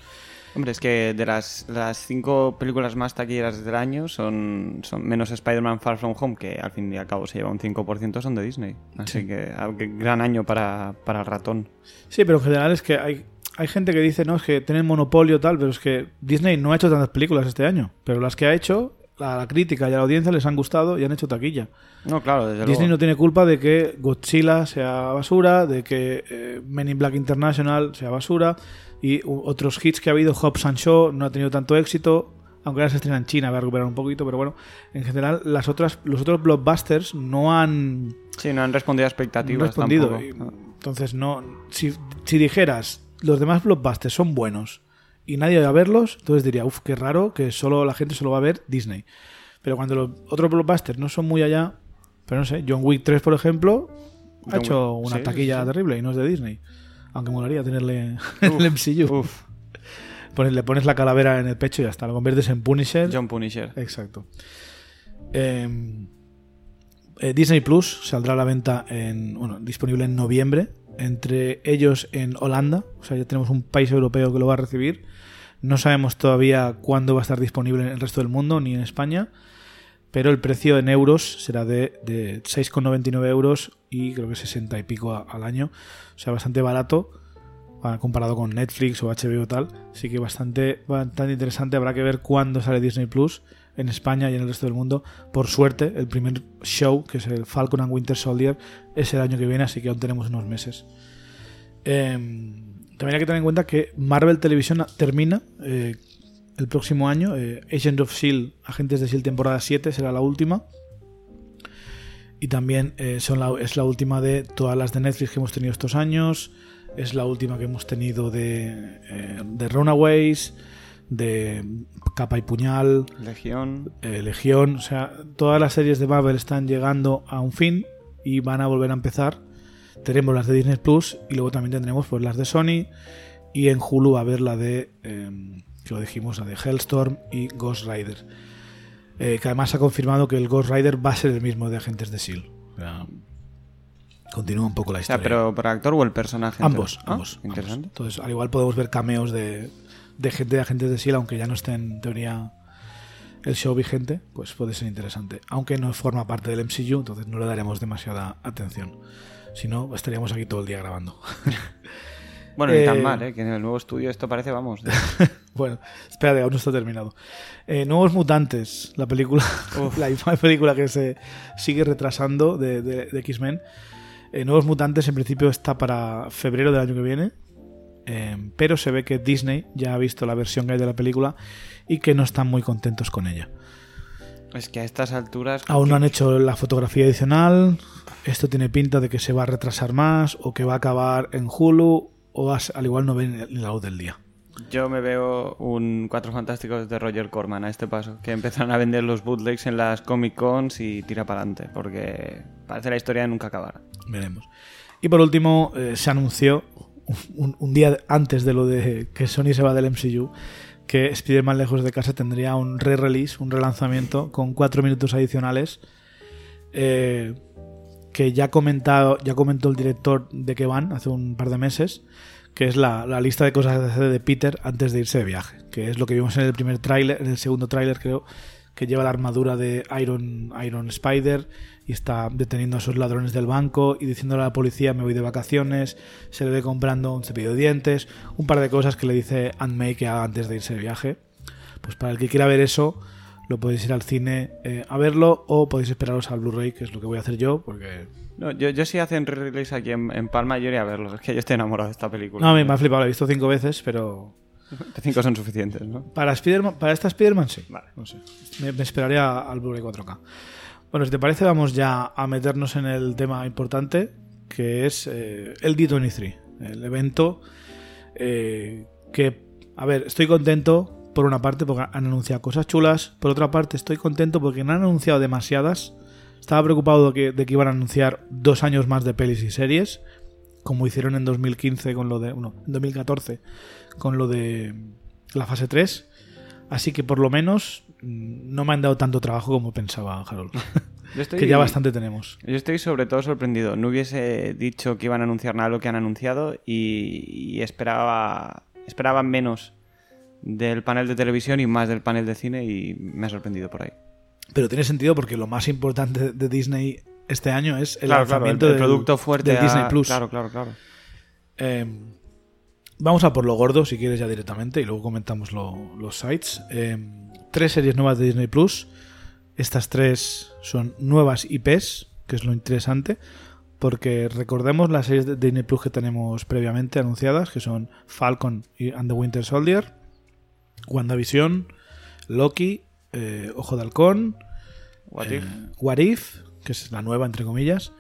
Hombre, es que de las, las cinco películas más taquilleras del año son, son menos Spider-Man Far From Home, que al fin y al cabo se lleva un 5%, son de Disney. Así que ah, qué gran año para, para el ratón. Sí, pero en general es que hay, hay gente que dice, no, es que tienen monopolio tal, pero es que Disney no ha hecho tantas películas este año. Pero las que ha hecho, a la crítica y a la audiencia les han gustado y han hecho taquilla. No, claro, desde Disney luego. no tiene culpa de que Godzilla sea basura, de que eh, Men in Black International sea basura y otros hits que ha habido, Hobbs and Shaw no ha tenido tanto éxito, aunque ahora se estrena en China, va a recuperar un poquito, pero bueno, en general las otras, los otros blockbusters no han Sí, no han respondido a expectativas respondido. tampoco. Y, Entonces, no. Si, si dijeras, los demás blockbusters son buenos y nadie va a verlos, entonces diría, uff, qué raro que solo la gente solo va a ver Disney. Pero cuando los otros blockbusters no son muy allá, pero no sé, John Wick 3, por ejemplo, ha John hecho Wick, una sí, taquilla sí, terrible y no es de Disney. Aunque molaría tenerle en el MCU. Uf, Pones- le pones la calavera en el pecho y ya está, lo conviertes en Punisher. John Punisher. Exacto. Eh, eh, Disney Plus saldrá a la venta en, bueno, disponible en noviembre. Entre ellos en Holanda. O sea, ya tenemos un país europeo que lo va a recibir. No sabemos todavía cuándo va a estar disponible en el resto del mundo, ni en España. Pero el precio en euros será de, de 6,99 euros y creo que 60 y pico al año. O sea, bastante barato ah, comparado con Netflix o HBO tal. Así que bastante, bastante interesante. Habrá que ver cuándo sale Disney Plus en España y en el resto del mundo. Por suerte, el primer show, que es el Falcon and Winter Soldier, es el año que viene, así que aún tenemos unos meses. Eh, también hay que tener en cuenta que Marvel Televisión termina eh, el próximo año. Eh, Agents of Shield, Agentes de Shield temporada 7 será la última. Y también eh, son la- es la última de todas las de Netflix que hemos tenido estos años. Es la última que hemos tenido de, eh, de Runaways, de Capa y Puñal, Legión. eh, Legión. O sea, todas las series de Marvel están llegando a un fin y van a volver a empezar. Tenemos las de Disney Plus y luego también tendremos pues, las de Sony. Y en Hulu a ver la de, eh, que lo dijimos, la de Hellstorm y Ghost Rider. Eh, que además ha confirmado que el Ghost Rider va a ser el mismo de Agentes de S.H.I.E.L.D. Sea, continúa un poco la O sea, historia. pero por actor o el personaje. Ambos? Ah, ambos. Interesante. ambos. Entonces, al igual podemos ver cameos de, de gente de agentes de S.H.I.E.L.D., aunque ya no esté en teoría el show vigente, pues puede ser interesante. Aunque no forma parte del MCU, entonces no le daremos demasiada atención. Si no, estaríamos aquí todo el día grabando. *laughs* Bueno, ni Eh, tan mal, ¿eh? Que en el nuevo estudio esto parece, vamos. de- *laughs* bueno, espérate, aún no está terminado. Eh, Nuevos Mutantes, la película, *laughs* la misma película que se sigue retrasando de, de- de X-Men. Eh, Nuevos Mutantes en principio está para febrero del año que viene. eh, pero se ve que Disney ya ha visto la versión que hay de la película y que no están muy contentos con ella. Es que a estas alturas. Aún no han hecho la fotografía adicional. Esto tiene pinta de que se va a retrasar más o que va a acabar en Hulu o al igual no ven la luz del día. Yo me veo un Cuatro Fantásticos de Roger Corman a este paso, que empezaron a vender los bootlegs en las Comic Cons y tira para adelante, porque parece la historia de nunca acabar. Veremos. Y por último, eh, se anunció un, un día antes de lo de que Sony se va del MCU que Spider-Man Lejos de Casa tendría un re-release, un relanzamiento con cuatro minutos adicionales eh, que ya, comentado, ya comentó el director de que van hace un par de meses, que es la, la lista de cosas que hacer de Peter antes de irse de viaje, que es lo que vimos en el primer tráiler, en el segundo tráiler creo, que lleva la armadura de Iron, Iron Spider y está deteniendo a esos ladrones del banco y diciéndole a la policía me voy de vacaciones, se le ve comprando un cepillo de dientes, un par de cosas que le dice Aunt May que haga antes de irse de viaje. Pues para el que quiera ver eso, lo podéis ir al cine eh, a verlo o podéis esperaros al Blu-ray, que es lo que voy a hacer yo, porque... No, yo, yo si hacen re-release aquí en, en Palma, yo iría a verlos. Es que yo estoy enamorado de esta película. No, a mí me ha flipado, lo he visto cinco veces, pero *laughs* Cinco son suficientes, ¿no? Para, Spiderman, para esta Spider-Man sí. Vale. No sé. Me, me esperaría al Blu-ray 4K. Bueno, si te parece, vamos ya a meternos en el tema importante, que es eh, el D23, el evento eh, que, a ver, estoy contento por una parte porque han anunciado cosas chulas, por otra parte estoy contento porque no han anunciado demasiadas. Estaba preocupado de que, iban a anunciar dos años más de pelis y series, como hicieron en 2015 con lo de, no, en 2014 con lo de la fase 3. Así que por lo menos no me han dado tanto trabajo como pensaba Harold. *laughs* Estoy- que ya bastante tenemos. Yo estoy sobre todo sorprendido. No hubiese dicho que iban a anunciar nada de lo que han anunciado y, y esperaba, esperaba menos del panel de televisión y más del panel de cine y me ha sorprendido por ahí. Pero tiene sentido porque lo más importante de Disney este año es el Claro, claro, el, lanzamiento el del- producto fuerte del a- Disney Plus. Claro, claro, claro. Eh, vamos a por lo gordo, si quieres, ya directamente, y luego comentamos lo- los sites. Eh, tres series nuevas de Disney Plus. Estas tres son nuevas IPs, que es lo interesante, porque recordemos las series de Disney Plus que tenemos previamente anunciadas, que son Falcon y and the Winter Soldier, WandaVision, Loki, eh, Ojo de Halcón, What eh, if? What If, que es la nueva, entre comillas,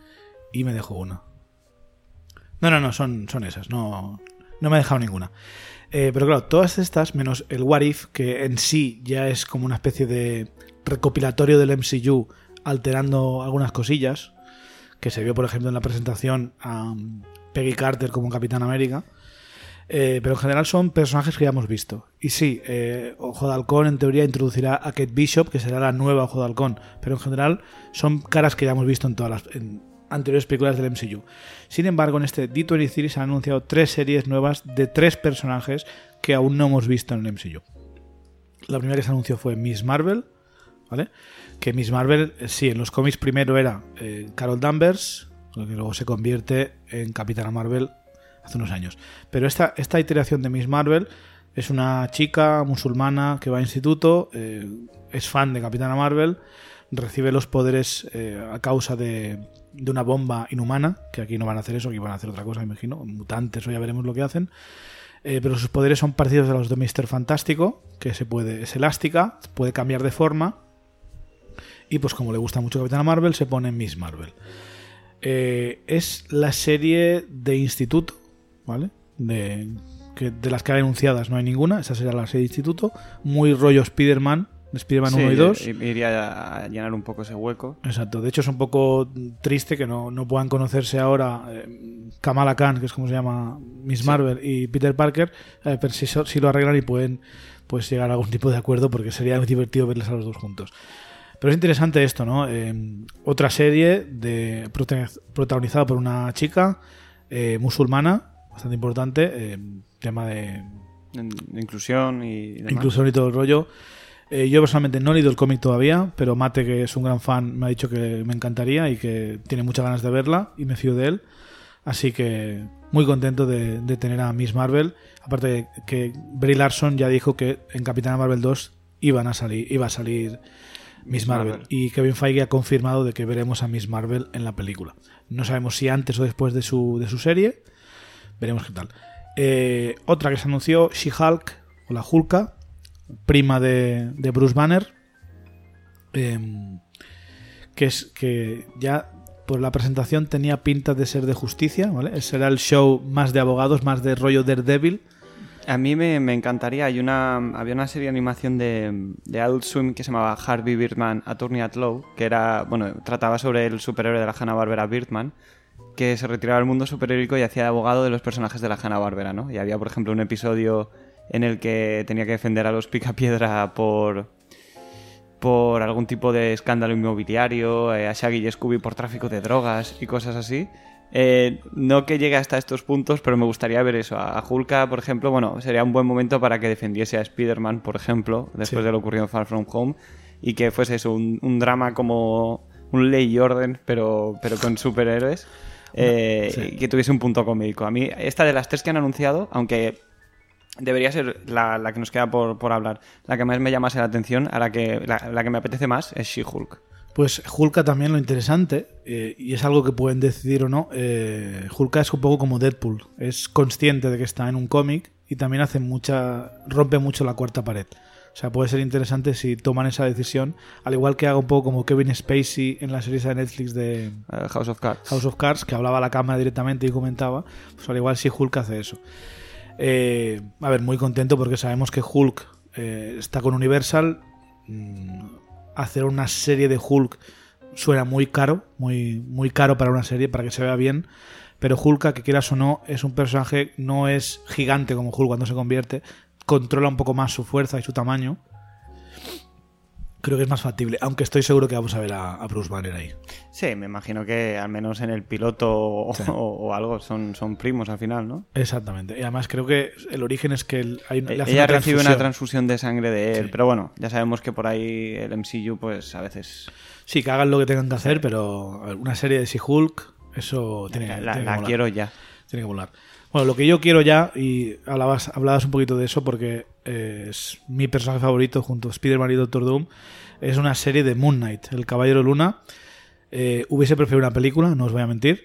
y me dejo una. No, no, no, son, son esas, no, no me he dejado ninguna. Eh, pero claro, todas estas, menos el What If, que en sí ya es como una especie de recopilatorio del MCU, alterando algunas cosillas, que se vio, por ejemplo, en la presentación a um, Peggy Carter como Capitán América. Eh, pero en general son personajes que ya hemos visto. Y sí, eh, Ojo de Halcón en teoría introducirá a Kate Bishop, que será la nueva Ojo de Halcón. Pero en general son caras que ya hemos visto en todas las anteriores películas del MCU. Sin embargo, en este D23 se han anunciado tres series nuevas de tres personajes que aún no hemos visto en el MCU. La primera que se anunció fue Miss Marvel, ¿vale? Que Miss Marvel, eh, sí, en los cómics primero era eh, Carol Danvers, que luego se convierte en Capitana Marvel hace unos años. Pero esta, esta iteración de Miss Marvel es una chica musulmana que va a instituto, eh, es fan de Capitana Marvel, recibe los poderes a causa de, de una bomba inhumana, que aquí no van a hacer eso, aquí van a hacer otra cosa, imagino, mutantes o ya veremos lo que hacen. Eh, pero sus poderes son parecidos a los de Mr. Fantástico, que se puede, es elástica, puede cambiar de forma. Y pues como le gusta mucho Capitana Marvel, se pone Miss Marvel. Eh, es la serie de instituto, ¿vale? De, que, de las que hay anunciadas no hay ninguna, esa será la serie de instituto. Muy rollo Spider-Man, de Spider-Man Sí, 1 y 2. i- Iría a llenar un poco ese hueco. Exacto, de hecho es un poco triste que no, no puedan conocerse ahora eh, Kamala Khan, que es como se llama Miss Marvel, y Peter Parker, eh, pero si, si lo arreglan y pueden pues llegar a algún tipo de acuerdo, porque sería muy divertido verles a los dos juntos. Pero es interesante esto, ¿no? Eh, otra serie de, prota- protagonizada por una chica musulmana, bastante importante, tema de inclusión y demás. inclusión y todo el rollo. Eh, yo personalmente no he leído el cómic todavía, pero Mate, que es un gran fan, me ha dicho que me encantaría y que tiene muchas ganas de verla y me fío de él. Así que muy contento de, de tener a Miss Marvel. Aparte de que Brie Larson ya dijo que en Capitana Marvel 2 iban a salir, iba a salir Miss Miss Marvel. Marvel. Y Kevin Feige ha confirmado de que veremos a Miss Marvel en la película. No sabemos si antes o después de su, de su serie. Veremos qué tal. Eh, otra que se anunció, She-Hulk, o la Hulka, prima de, de Bruce Banner. em, que es que ya por la presentación tenía pinta de ser de justicia, ¿vale? Será el show más de abogados, más de rollo Daredevil. A mí me, me encantaría. Hay una, había una serie de animación de, de Adult Swim que se llamaba Harvey Birdman Attorney at Law, que era, bueno, trataba sobre el superhéroe de la Hanna-Barbera Birdman, que se retiraba del mundo superhéroico y hacía de abogado de los personajes de la Hanna-Barbera, ¿no? Y había, por ejemplo, un episodio en el que tenía que defender a los Picapiedra por por algún tipo de escándalo inmobiliario, eh, a Shaggy y Scooby por tráfico de drogas y cosas así. Eh, no que llegue hasta estos puntos, pero me gustaría ver eso. A Hulka, por ejemplo, bueno, sería un buen momento para que defendiese a Spider-Man, por ejemplo, después Sí. de lo ocurrido en Far From Home, y que fuese eso, un, un drama como un ley y orden, pero, pero con superhéroes, eh, Sí. que tuviese un punto cómico. A mí, esta de las tres que han anunciado, aunque debería ser la, la que nos queda por, por hablar, la que más me llamase la atención, a la que, la, la que me apetece más, es She-Hulk. Pues Hulka también lo interesante, eh, y es algo que pueden decidir o no, eh, Hulka es un poco como Deadpool, es consciente de que está en un cómic y también hace mucha, rompe mucho la cuarta pared. O sea, puede ser interesante si toman esa decisión, al igual que haga un poco como Kevin Spacey en la serie de Netflix de Eh, House of Cards. House of Cards, que hablaba a la cámara directamente y comentaba, pues al igual si Hulk hace eso. Eh, a ver, muy contento porque sabemos que Hulk eh, está con Universal. Mm, hacer una serie de Hulk suena muy caro, muy, muy caro para una serie, para que se vea bien. Pero Hulk, que quieras o no, es un personaje, no es gigante como Hulk cuando se convierte, controla un poco más su fuerza y su tamaño. Creo que es más factible, aunque estoy seguro que vamos a ver a, a Bruce Banner ahí. Sí, me imagino que al menos en el piloto o, Sí. o- o algo son, son primos al final, ¿no? Exactamente. Y además creo que el origen es que el- hay, Ella una recibe una transfusión. de sangre de él, Sí. pero bueno, ya sabemos que por ahí el MCU pues a veces Sí, que hagan lo que tengan que hacer, pero ver, una serie de She-Hulk, eso tiene, la, tiene la- que la quiero ya. Tiene que volar. Bueno, lo que yo quiero ya, y hablabas, hablabas un poquito de eso porque eh, es mi personaje favorito junto a Spider-Man y Doctor Doom, es una serie de Moon Knight, el Caballero Luna. Eh, hubiese preferido una película, no os voy a mentir.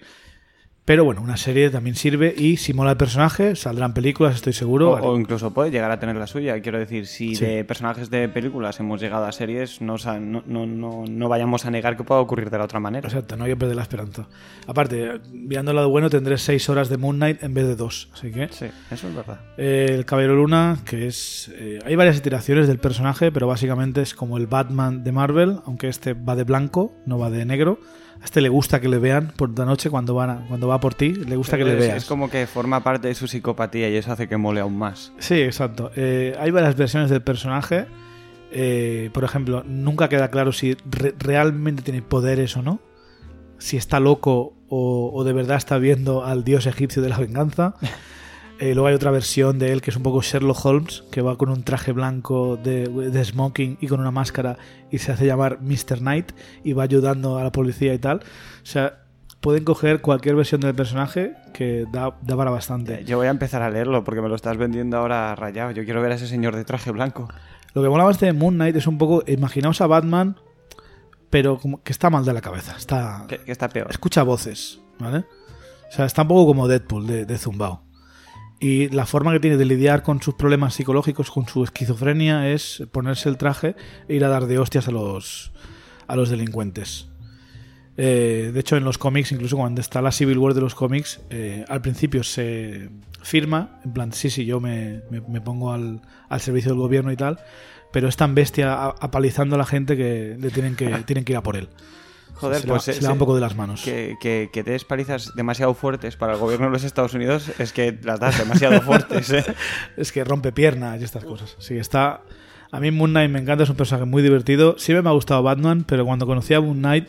Pero bueno, una serie también sirve y si mola el personaje, saldrán películas, estoy seguro. O, o incluso puede llegar a tener la suya. Quiero decir, si Sí. de personajes de películas hemos llegado a series, no, no, no, no vayamos a negar que pueda ocurrir de la otra manera. Exacto, no hay que perder la esperanza. Aparte, mirando el lado bueno, tendré seis horas de Moon Knight en vez de dos. Así que Sí, eso es verdad. Eh, el Caballero Luna, que es... eh, hay varias iteraciones del personaje, pero básicamente es como el Batman de Marvel, aunque este va de blanco, no va de negro. A este le gusta que le vean por la noche cuando, van a- cuando va por ti, le gusta que le veas. es como que forma parte de su psicopatía y eso hace que mole aún más. Sí, exacto. Eh, hay varias versiones del personaje. Eh, por ejemplo, nunca queda claro si re- realmente tiene poderes o no. Si está loco o, o de verdad está viendo al dios egipcio de la venganza. *laughs* Eh, luego hay otra versión de él que es un poco Sherlock Holmes, que va con un traje blanco de, de smoking y con una máscara y se hace llamar Mr. Knight y va ayudando a la policía y tal. O sea, pueden coger cualquier versión del personaje que da, da para bastante. Yo voy a empezar a leerlo porque me lo estás vendiendo ahora rayado. Yo quiero ver a ese señor de traje blanco. Lo que mola más de Moon Knight es un poco, imaginaos a Batman, pero como que está mal de la cabeza. Está, Que, que está peor. escucha voces, ¿vale? O sea, está un poco como Deadpool de, de Zumbao. Y la forma que tiene de lidiar con sus problemas psicológicos, con su esquizofrenia, es ponerse el traje e ir a dar de hostias a los, a los delincuentes. Eh, de hecho, en los cómics, incluso cuando está la Civil War de los cómics, eh, al principio se firma, en plan, sí, sí, yo me, me- me pongo al, al servicio del gobierno y tal, pero es tan bestia apalizando a la gente que le tienen que, *laughs* tienen que ir a por él. Joder, se, pues eh, se le va un se- poco de las manos. Que, que, que des palizas demasiado fuertes para el gobierno de los Estados Unidos es que las das demasiado fuertes, ¿eh? *laughs* Es que rompe piernas y estas cosas. Sí, está. A mí Moon Knight me encanta, es un personaje muy divertido. Siempre me ha gustado Batman, pero cuando conocí a Moon Knight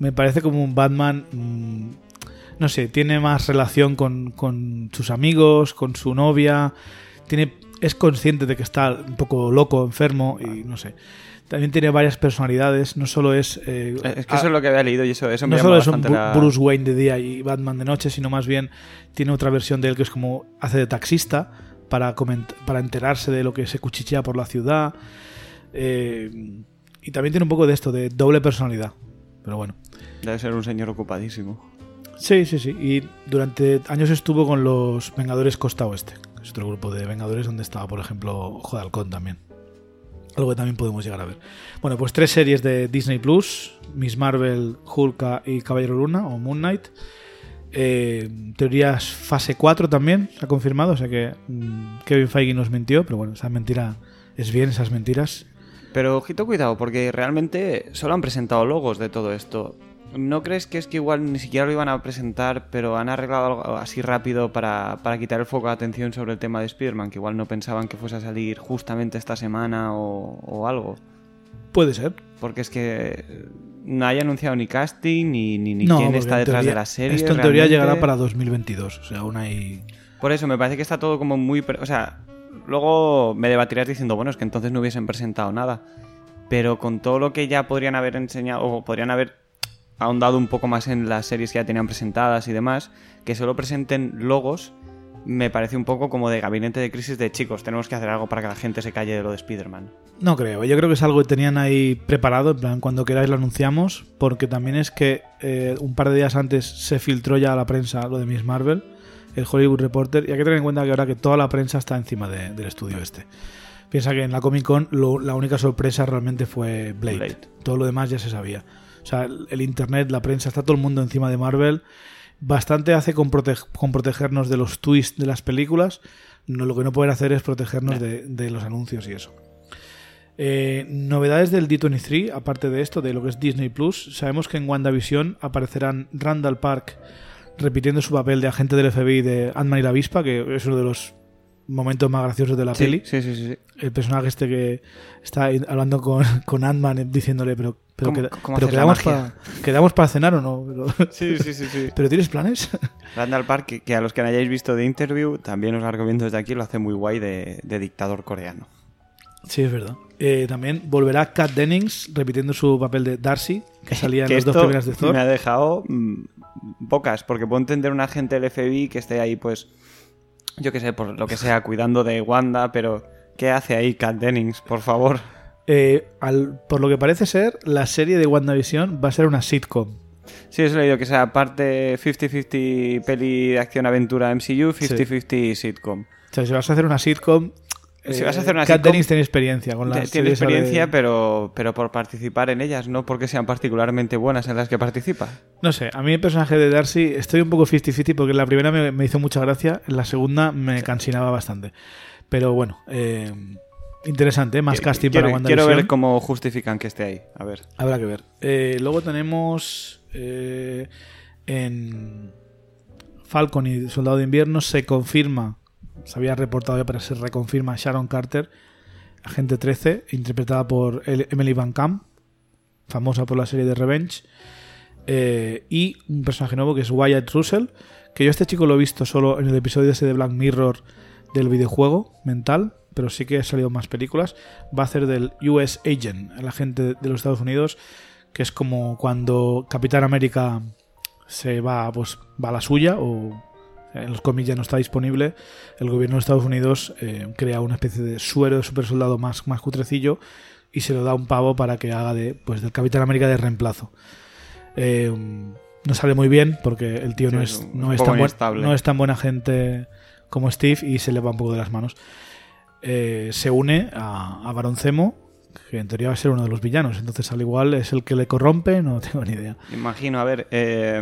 me parece como un Batman. mm, no sé, tiene más relación con, con sus amigos, con su novia. Tiene, es consciente de que está un poco loco, enfermo y no sé. También tiene varias personalidades, no solo es. eh, Es que a- eso es lo que había leído y eso, eso me no solo es un la- Bruce Wayne de día y Batman de noche, sino más bien tiene otra versión de él que es como hace de taxista para, para enterarse de lo que se cuchichea por la ciudad. Eh, y también tiene un poco de esto, de doble personalidad. Pero bueno. Debe ser un señor ocupadísimo. Sí, sí, sí. Y durante años estuvo con los Vengadores Costa Oeste. Es otro grupo de Vengadores donde estaba, por ejemplo, Ojo de Halcón también. Algo que también podemos llegar a ver. Bueno, pues tres series de Disney Plus: Miss Marvel, Hulk y Caballero Luna o Moon Knight. Eh, teorías fase 4 también se ha confirmado. O sea que mm, Kevin Feige nos mintió, pero bueno, esa mentira es bien, esas mentiras. Pero ojito, cuidado, porque realmente solo han presentado logos de todo esto. ¿No crees que es que igual ni siquiera lo iban a presentar, pero han arreglado algo así rápido para, para quitar el foco de atención sobre el tema de Spider-Man? Que igual no pensaban que fuese a salir justamente esta semana o, o algo. Puede ser. Porque es que no haya anunciado ni casting ni, ni, ni No, quién está detrás teoría- de la serie. Esto en teoría llegará para 2022. O sea, aún hay. Por eso me parece que está todo como muy... O sea, luego me debatirás diciendo, bueno, es que entonces no hubiesen presentado nada. Pero con todo lo que ya podrían haber enseñado, o podrían haber ahondado un poco más en las series que ya tenían presentadas y demás, que solo presenten logos, me parece un poco como de gabinete de crisis de chicos, tenemos que hacer algo para que la gente se calle de lo de Spider-Man. No creo, yo creo que es algo que tenían ahí preparado, en plan, cuando queráis lo anunciamos, porque también es que eh, un par de días antes se filtró ya a la prensa lo de Miss Marvel, el Hollywood Reporter, y hay que tener en cuenta que ahora que toda la prensa está encima de- del estudio este. Piensa que en la Comic Con lo- la única sorpresa realmente fue Blade. Blade. Todo lo demás ya se sabía. O sea, el, el internet, la prensa, está todo el mundo encima de Marvel. Bastante hace con, prote- con protegernos de los twists de las películas. No, lo que no pueden hacer es protegernos de, de los anuncios y eso. Eh, novedades del D23, aparte de esto, de lo que es Disney Plus. Sabemos que en WandaVision aparecerán Randall Park repitiendo su papel de agente del FBI de Ant-Man y la avispa, que es uno de los momentos más graciosos de la Sí, peli. sí, sí, sí, sí. El personaje este que está hablando con, *laughs* con Ant-Man diciéndole, pero, pero, ¿Cómo- queda- cómo pero quedamos, para quedamos para cenar o no. Pero, *laughs* Sí, sí, sí, sí. ¿pero tienes planes? *laughs* Randall Park, que, que a los que no hayáis visto de Interview, también os la recomiendo desde aquí, lo hace muy guay de, de dictador coreano. Sí, es verdad. Eh, también volverá Kat Dennings repitiendo su papel de Darcy, que salía en que las dos primeras de Thor. me ha dejado mm, pocas, porque puedo entender un agente del FBI que esté ahí, pues, yo qué sé, por lo que sea, cuidando de Wanda, pero ¿qué hace ahí Kat Dennings, por favor? Eh, al- por lo que parece ser, la serie de WandaVision va a ser una sitcom. Sí, eso he leído que sea parte 50-50 peli de acción-aventura MCU, 50-50 sitcom. O sea, si vas a hacer una sitcom... Si vas a hacer una Kat sitcom, tiene experiencia con la Tiene de- experiencia, pero, pero por participar en ellas, no porque sean particularmente buenas en las que participa. No sé, a mí el personaje de Darcy estoy un poco 50-50 porque la primera me, me hizo mucha gracia, en la segunda me cansinaba bastante. Pero bueno, eh, interesante, ¿eh? más casting quiero, para quiero WandaVision. ver cómo justifican que esté ahí. A ver. Habrá que ver. Eh, luego tenemos eh, en Falcon y Soldado de Invierno se confirma, se había reportado ya, pero se reconfirma Sharon Carter, agente 13, interpretada por Emily Van Camp, famosa por la serie de Revenge, eh, y un personaje nuevo que es Wyatt Russell, que yo este chico lo he visto solo en el episodio ese de Black Mirror del videojuego mental, pero sí que ha salido más películas. Va a hacer del US Agent, el agente de los Estados Unidos, que es como cuando Capitán América se va, pues, va a la suya o en los cómics ya no está disponible. El gobierno de Estados Unidos eh, crea una especie de suero de super soldado más, más cutrecillo y se lo da a un pavo para que haga de, pues, del Capitán América de reemplazo. Eh, no sale muy bien porque el tío Sí, no, es no, es tan buen- no es tan buena gente como Steve y se le va un poco de las manos. Eh, se une a, a Barón Zemo, que en teoría va a ser uno de los villanos. Entonces, al igual es el que le corrompe, no *laughs* tengo ni idea. Imagino, a ver, eh,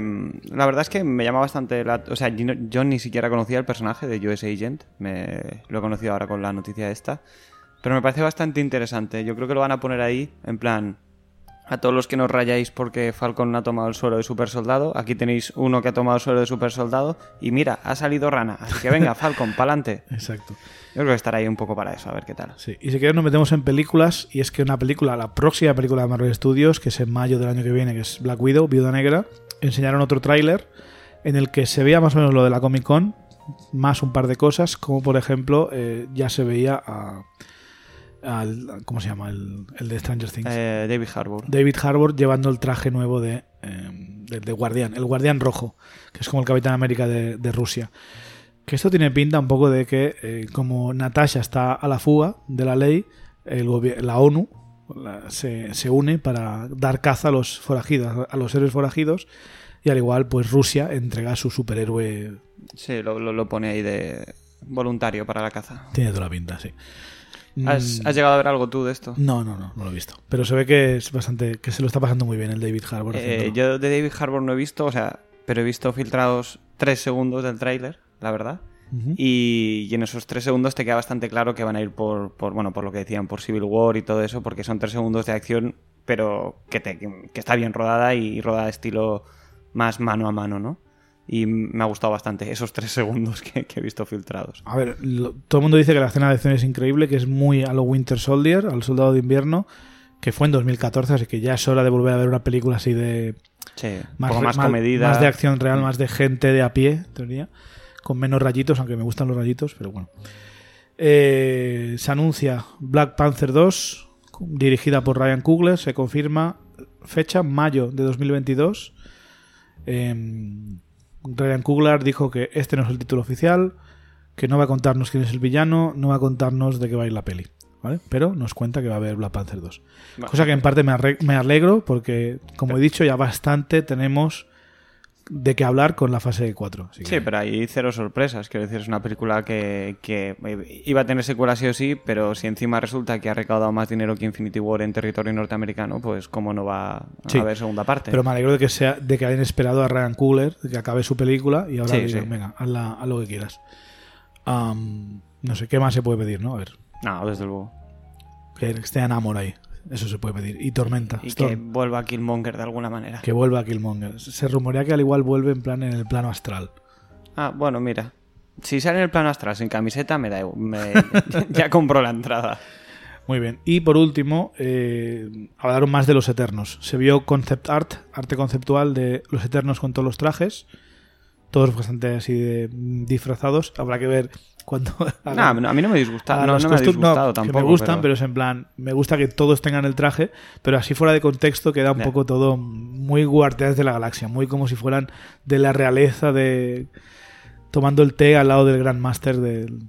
la verdad es que me llama bastante la... O sea, yo, no- yo ni siquiera conocía el personaje de US Agent, me, lo he conocido ahora con la noticia esta, pero me parece bastante interesante. Yo creo que lo van a poner ahí, en plan, a todos los que nos rayáis porque Falcon ha tomado el suero de super soldado, aquí tenéis uno que ha tomado el suero de super soldado, y mira, ha salido rana, así que venga, *laughs* Falcon, pa'lante. Exacto. Yo creo que estará ahí un poco para eso, a ver qué tal. Sí. Y si quieres nos metemos en películas, y es que una película, la próxima película de Marvel Studios, que es en mayo del año que viene, que es Black Widow, Viuda Negra, enseñaron otro tráiler en el que se veía más o menos lo de la Comic Con, más un par de cosas, como por ejemplo, eh, ya se veía a... al- ¿Cómo se llama? El, el de Stranger Things. Eh, David Harbour. David Harbour llevando el traje nuevo de, eh, de, de Guardián, el Guardián Rojo, que es como el Capitán América de, de Rusia. Que esto tiene pinta un poco de que, eh, como Natasha está a la fuga de la ley, el la ONU la- se, se une para dar caza a los forajidos, a los héroes forajidos, y al igual, pues Rusia entrega a su superhéroe. Sí, lo, lo- lo pone ahí de voluntario para la caza. Tiene toda la pinta, sí. ¿Has, Mm, has llegado a ver algo tú de esto? No, no, no, no lo he visto. Pero se ve que es bastante, que se lo está pasando muy bien el David Harbour. Eh, yo de David Harbour no he visto, o sea, pero he visto filtrados tres segundos del tráiler, la verdad. Y, y en esos tres segundos te queda bastante claro que van a ir por, por, bueno, por lo que decían, por Civil War y todo eso, porque son tres segundos de acción, pero que, te, que está bien rodada y rodada estilo más mano a mano, ¿no? Y me ha gustado bastante esos tres *laughs* segundos que, que he visto filtrados. A ver, lo- todo el mundo dice que la escena de acción es increíble, que es muy a lo Winter Soldier, al Soldado de Invierno, que fue en 2014, así que ya es hora de volver a ver una película así de Sí, un más, poco más, más- comedida. más de acción real, más de gente de a pie, teoría, con menos rayitos, aunque me gustan los rayitos, pero bueno. Eh, se anuncia Black Panther 2, dirigida por Ryan Coogler, se confirma fecha mayo de 2022. Eh, Ryan Coogler dijo que este no es el título oficial, que no va a contarnos quién es el villano, no va a contarnos de qué va a ir la peli. ¿vale? Pero nos cuenta que va a haber Black Panther 2. Bueno, Cosa que en parte me alegro porque, como he dicho, ya bastante tenemos de qué hablar con la fase 4. así que- Sí, pero hay cero sorpresas. Quiero decir, es una película que, que iba a tener secuela sí o sí, pero si encima resulta que ha recaudado más dinero que Infinity War en territorio norteamericano, pues cómo no va a haber segunda parte. Pero me alegro de que sea de que hayan esperado a Ryan Coogler, que acabe su película y ahora Sí, venga, hazla- haz lo que quieras. Am, no sé, ¿qué más se puede pedir, no? A ver, No, desde luego. que esté Namor ahí. Eso se puede pedir. Y Tormenta. Y Storm. que vuelva Killmonger de alguna manera. Que vuelva a Killmonger. Se rumorea que al igual vuelve en plan en el plano astral. Ah, bueno, mira. Si sale en el plano astral sin camiseta, me da igual. me- *laughs* ya compro la entrada. Muy bien. Y por último, eh, hablaron más de los Eternos. Se vio concept art, arte conceptual de los Eternos con todos los trajes. Todos bastante así de, mm, disfrazados. Habrá que ver cuando... *laughs* No, a mí no me disgusta. No, me ha disgustado no, tampoco. Que me gustan, pero... es en plan... Me gusta que todos tengan el traje, pero así fuera de contexto queda un poco todo muy guardianes de la galaxia. Muy como si fueran de la realeza de... Tomando el té al lado del Grand Master del...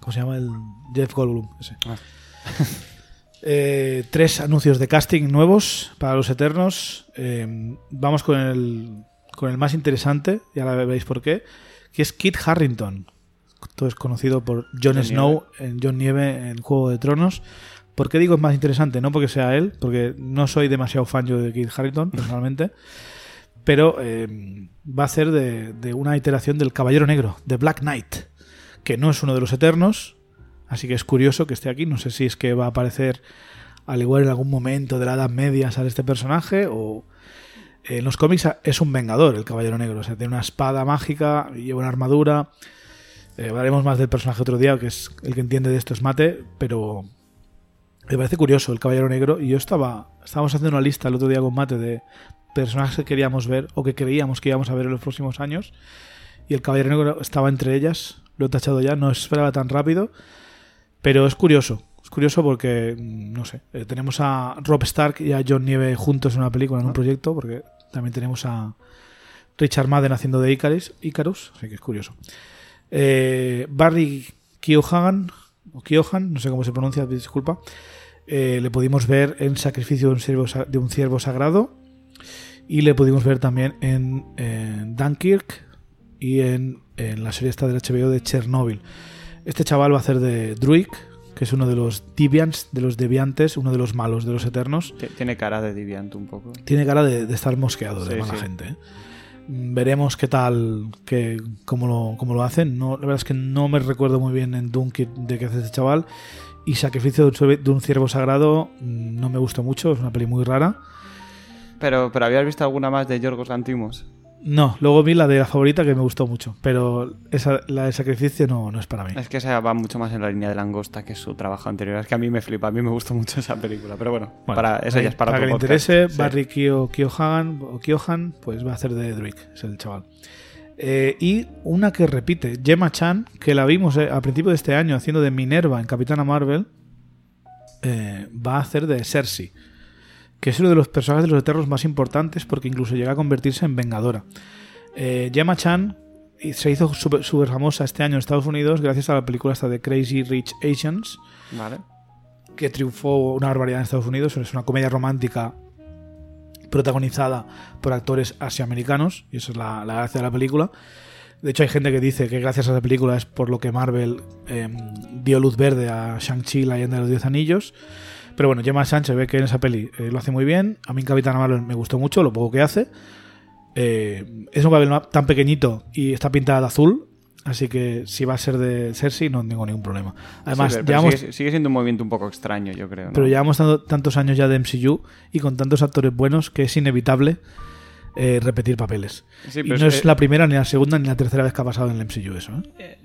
¿Cómo se llama? El Jeff Goldblum. ese. Ah. *laughs* Eh, tres anuncios de casting nuevos para los Eternos. Eh, vamos con el, con el más interesante, ya la veis por qué, que es Kit Harrington. Todo es conocido por Jon Jon Snow en John Nieve en Juego de Tronos. ¿Por qué digo es más interesante? No porque sea él, porque no soy demasiado fan yo de Kit Harrington, *laughs* personalmente. Pero eh, va a ser de, de una iteración del Caballero Negro, de Black Knight, que no es uno de los Eternos, Así que es curioso que esté aquí. No sé si es que va a aparecer al igual en algún momento de la Edad Media sale este personaje o en los cómics es un vengador el Caballero Negro. O sea, tiene una espada mágica y lleva una armadura. Eh, hablaremos más del personaje otro día, que es el que entiende de esto es Mate, pero me parece curioso el Caballero Negro. Y yo estaba, estábamos haciendo una lista el otro día con Mate de personajes que queríamos ver o que creíamos que íbamos a ver en los próximos años. Y el Caballero Negro estaba entre ellas. Lo he tachado ya, no esperaba tan rápido. Pero es curioso. Es curioso porque, mm, no sé, eh, tenemos a Rob Stark y a John Nieve juntos en una película, en un proyecto, porque también tenemos a Richard Madden haciendo de Icarus, Icarus así que es curioso. Eh, Barry Keoghan, o Keoghan, no sé cómo se pronuncia, disculpa, eh, le pudimos ver en Sacrificio de un ciervo, sa- de un ciervo sagrado y le pudimos ver también en, en Dunkirk y en, en la serie esta del HBO de Chernobyl. Este chaval va a hacer de Druid, que es uno de los Deviants, de los Deviantes, uno de los malos de los Eternos. Tiene cara de Deviant un poco. Tiene cara de, de estar mosqueado, de Sí, mala sí. gente. ¿eh? Veremos qué tal, que, cómo, lo, cómo lo hacen. No, la verdad es que no me recuerdo muy bien en Dunkirk de qué hace este chaval. Y Sacrificio de un sueve- de un ciervo sagrado mm, no me gustó mucho, es una peli muy rara. Pero, pero ¿habías visto alguna más de Yorgos Lantimos? No, luego vi la de la favorita que me gustó mucho, pero esa, la de Sacrificio no, no es para mí. Es que esa va mucho más en la línea de Langosta que su trabajo anterior. Es que a mí me flipa, a mí me gustó mucho esa película. Pero bueno, Bueno, para, eso ya es para, que otro le interese, Sí. Barry o Kyohan, pues va a hacer de Druid, es el chaval. Eh, y una que repite, Gemma Chan, que la vimos eh, a principio de este año haciendo de Minerva en Capitana Marvel, eh, va a hacer de Cersei, que es uno de los personajes de los Eternos más importantes porque incluso llega a convertirse en Vengadora. Eh, Gemma Chan y se hizo súper famosa este año en Estados Unidos gracias a la película esta de Crazy Rich Asians, Vale. que triunfó una barbaridad en Estados Unidos. Es una comedia romántica protagonizada por actores asiamericanos, y eso es la, la gracia de la película. De hecho, hay gente que dice que gracias a esa película es por lo que Marvel eh, dio luz verde a Shang-Chi, la leyenda de los Diez Anillos. Pero bueno, Gemma se ve que en esa peli eh, lo hace muy bien. A mí en Capitana Marvel me gustó mucho, lo poco que hace. Eh, es un papel tan pequeñito y está pintada de azul, así que si va a ser de Cersei no tengo ningún problema. Además, Sí, pero llevamos sigue, sigue siendo un movimiento un poco extraño, yo creo. ¿no? pero llevamos tanto- tantos años ya de MCU y con tantos actores buenos que es inevitable eh, repetir papeles. Sí, y pero no es- es la primera, ni la segunda, ni la tercera vez que ha pasado en el MCU eso. ¿eh?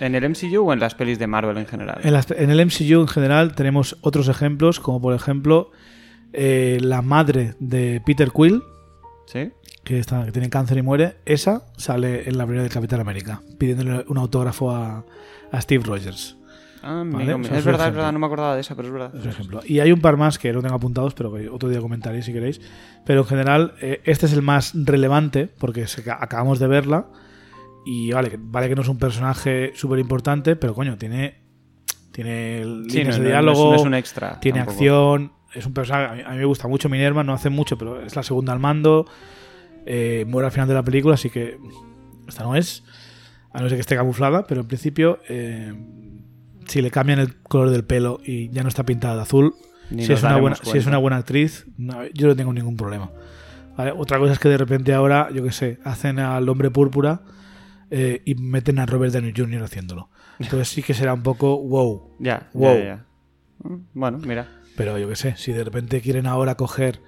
¿En el MCU o en las pelis de Marvel en general? En, las- en el MCU en general tenemos otros ejemplos, como por ejemplo eh, la madre de Peter Quill, ¿Sí? que, está, que tiene cáncer y muere, esa sale en la primera del Capitán América, pidiéndole un autógrafo a, a Steve Rogers. Ah, Vale, o sea, es es verdad, es verdad, no me acordaba de esa, pero es verdad. Por ejemplo. Y hay un par más que no tengo apuntados, pero que otro día comentaré si queréis. Pero en general, eh, este es el más relevante, porque se- acabamos de verla. Y vale, que- vale que no es un personaje súper importante, pero coño, tiene, tiene Sí, líneas no, de no, no es- diálogo, no es un extra. tiene tampoco. acción, es un personaje. A mí, a mí me gusta mucho Minerva, no hace mucho, pero es la segunda al mando. eh, muere al final de la película, así que esta no es, a no ser que esté camuflada, pero en principio, eh, si le cambian el color del pelo y ya no está pintada de azul, Ni si es, una buena, si es una buena actriz, no, yo no tengo ningún problema. ¿Vale? Otra cosa es que de repente ahora, yo qué sé, hacen al hombre púrpura eh, y meten a Robert Downey Jr. haciéndolo. Entonces sí que será un poco wow. Ya, Wow. ya, ya. Mm, Bueno, mira. Pero yo qué sé, si de repente quieren ahora coger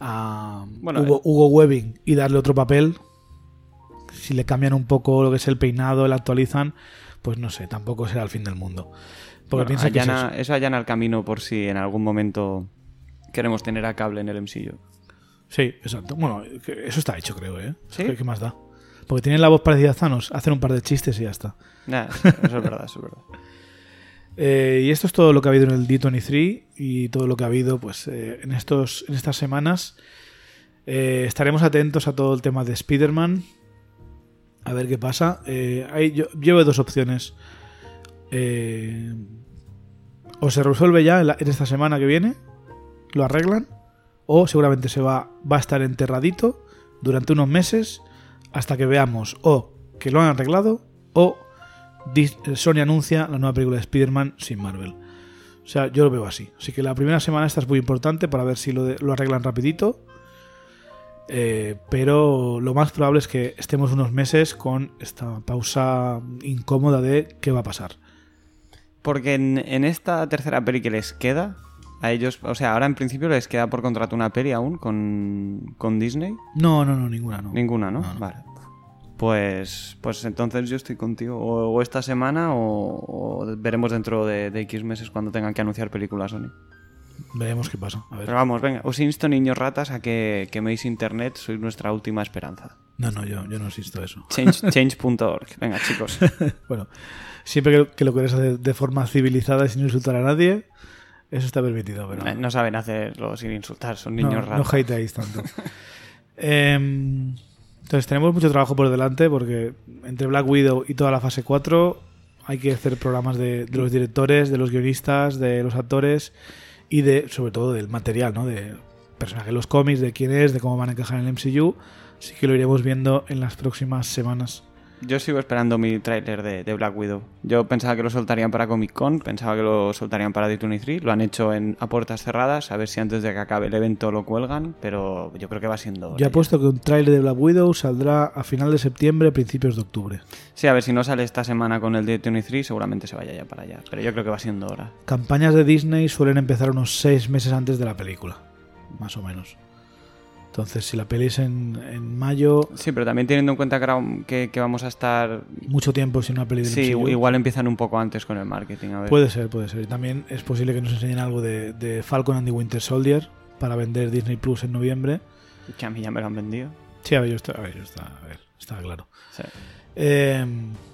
a Bueno, Hugo, Hugo Webbing y darle otro papel, si le cambian un poco lo que es el peinado, le actualizan, pues no sé, tampoco será el fin del mundo. Porque Bueno, piensa que es allana- eso. eso allana el camino por si en algún momento queremos tener a cable en el MCU. Sí, exacto. Bueno, eso está hecho, creo, ¿eh? ¿Sí? ¿Qué, qué más da? Porque tienen la voz parecida a Thanos, hacen un par de chistes y ya está. Nah, eso es verdad, eso es verdad. *laughs* Eh, y esto es todo lo que ha habido en el D23 y todo lo que ha habido pues eh, en, estos, en estas semanas. Eh, estaremos atentos a todo el tema de Spider-Man. A ver qué pasa. Hay- yo llevo dos opciones. O se resuelve ya en, la- en esta semana que viene, lo arreglan, o seguramente se va, va a estar enterradito durante unos meses hasta que veamos o que lo han arreglado o Dis- Sony anuncia la nueva película de Spider-Man sin Marvel. O sea, yo lo veo así. Así que la primera semana esta es muy importante para ver si lo arreglan rapidito. Eh, pero lo más probable es que estemos unos meses con esta pausa incómoda de qué va a pasar. Porque en, en esta tercera peli que les queda, a ellos, o sea, ahora en principio les queda por contrato una peli aún con, con Disney. No, no, no, ninguna, no. Ninguna, ¿no? No, no. Vale. Pues, pues entonces yo estoy contigo. O, o esta semana o, o veremos dentro de, de X meses cuando tengan que anunciar películas Sony. Veremos qué pasa. A ver. Pero vamos, venga, os insto, niños ratas, a que queméis internet, sois nuestra última esperanza. No, no, yo, yo no insisto a eso. Change- *laughs* Change.org. Venga, chicos. *laughs* Bueno, siempre que, que lo quieres hacer de forma civilizada y sin insultar a nadie, eso está permitido. Pero Eh, No saben hacerlo sin insultar, son no, niños no ratas. hateéis tanto. *laughs* Em, entonces tenemos mucho trabajo por delante porque entre Black Widow y toda la fase 4 hay que hacer programas de, de los directores, de los guionistas, de los actores y de sobre todo del material, ¿no? De personajes de los cómics, de quién es, de cómo van a encajar en el MCU. Así que lo iremos viendo en las próximas semanas. Yo sigo esperando mi tráiler de, de Black Widow. Yo pensaba que lo soltarían para Comic Con, pensaba que lo soltarían para D23. Lo han hecho en, a puertas cerradas, a ver si antes de que acabe el evento lo cuelgan, pero yo creo que va siendo... hora Yo ya. apuesto que un tráiler de Black Widow saldrá a final de septiembre, principios de octubre. Sí, a ver si no sale esta semana con el D23, seguramente se vaya ya para allá. Pero yo creo que va siendo hora. Campañas de Disney suelen empezar unos seis meses antes de la película, más o menos. Entonces, si la peli es en, en mayo, Sí, pero también teniendo en cuenta que, vamos a estar... mucho tiempo sin una peli del Sí, MCU. igual empiezan un poco antes con el marketing. A ver. Puede ser, puede ser. Y también es posible que nos enseñen algo de, de Falcon and the Winter Soldier para vender Disney Plus en noviembre. Que a mí ya me lo han vendido. Sí, a ver, yo está, a ver, yo está, a ver, está claro. Sí. Eh,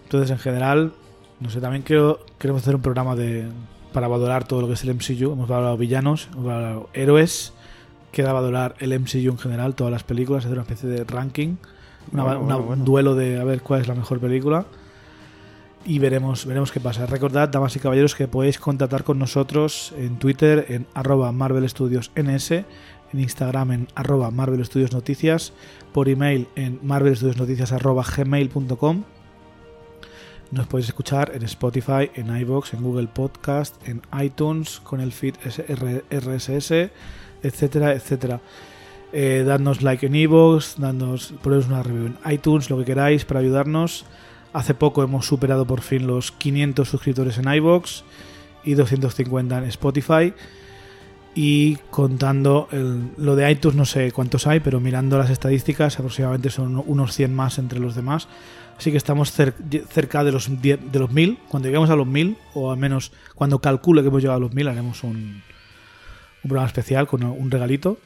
entonces, en general, no sé, también quiero, queremos hacer un programa de para valorar todo lo que es el MCU. Hemos valorado villanos, hemos valorado héroes. Queda valorar el MCU en general, todas las películas, hacer una especie de ranking, una- Bueno, una- bueno, bueno. un duelo de a ver cuál es la mejor película. Y veremos, veremos qué pasa. Recordad, damas y caballeros, que podéis contactar con nosotros en Twitter en arroba Marvel Studios NS, en Instagram en arroba Marvel Studios Noticias, por email en marvelstudiosnoticias arroba gmail.com. Nos podéis escuchar en Spotify, en iBox, en Google Podcast, en iTunes, con el feed RSS, etcétera, etcétera. Eh, like en iVoox, dadnos, poneros una review en iTunes, lo que queráis para ayudarnos. Hace poco hemos superado por fin los 500 suscriptores en iVoox y 250 en Spotify. Y contando el- lo de iTunes, no sé cuántos hay, pero mirando las estadísticas, aproximadamente son unos 100 más entre los demás. Así que estamos cer- cerca de los, 10 de los 1000. Cuando lleguemos a los 1000, o al menos cuando calcule que hemos llegado a los 1000, haremos un, un programa especial con un regalito.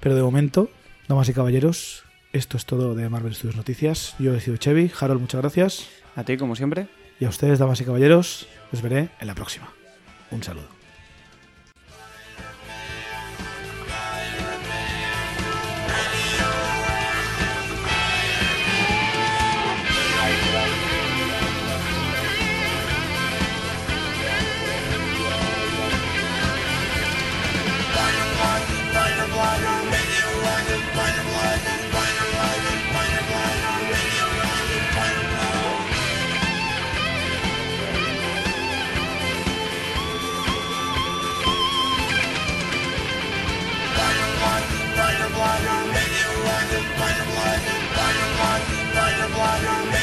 Pero de momento, damas y caballeros, esto es todo de Marvel Studios Noticias. Yo he sido Chevy. Harold, muchas gracias. A ti, como siempre. Y a ustedes, damas y caballeros, os veré en la próxima. Un saludo. wanna make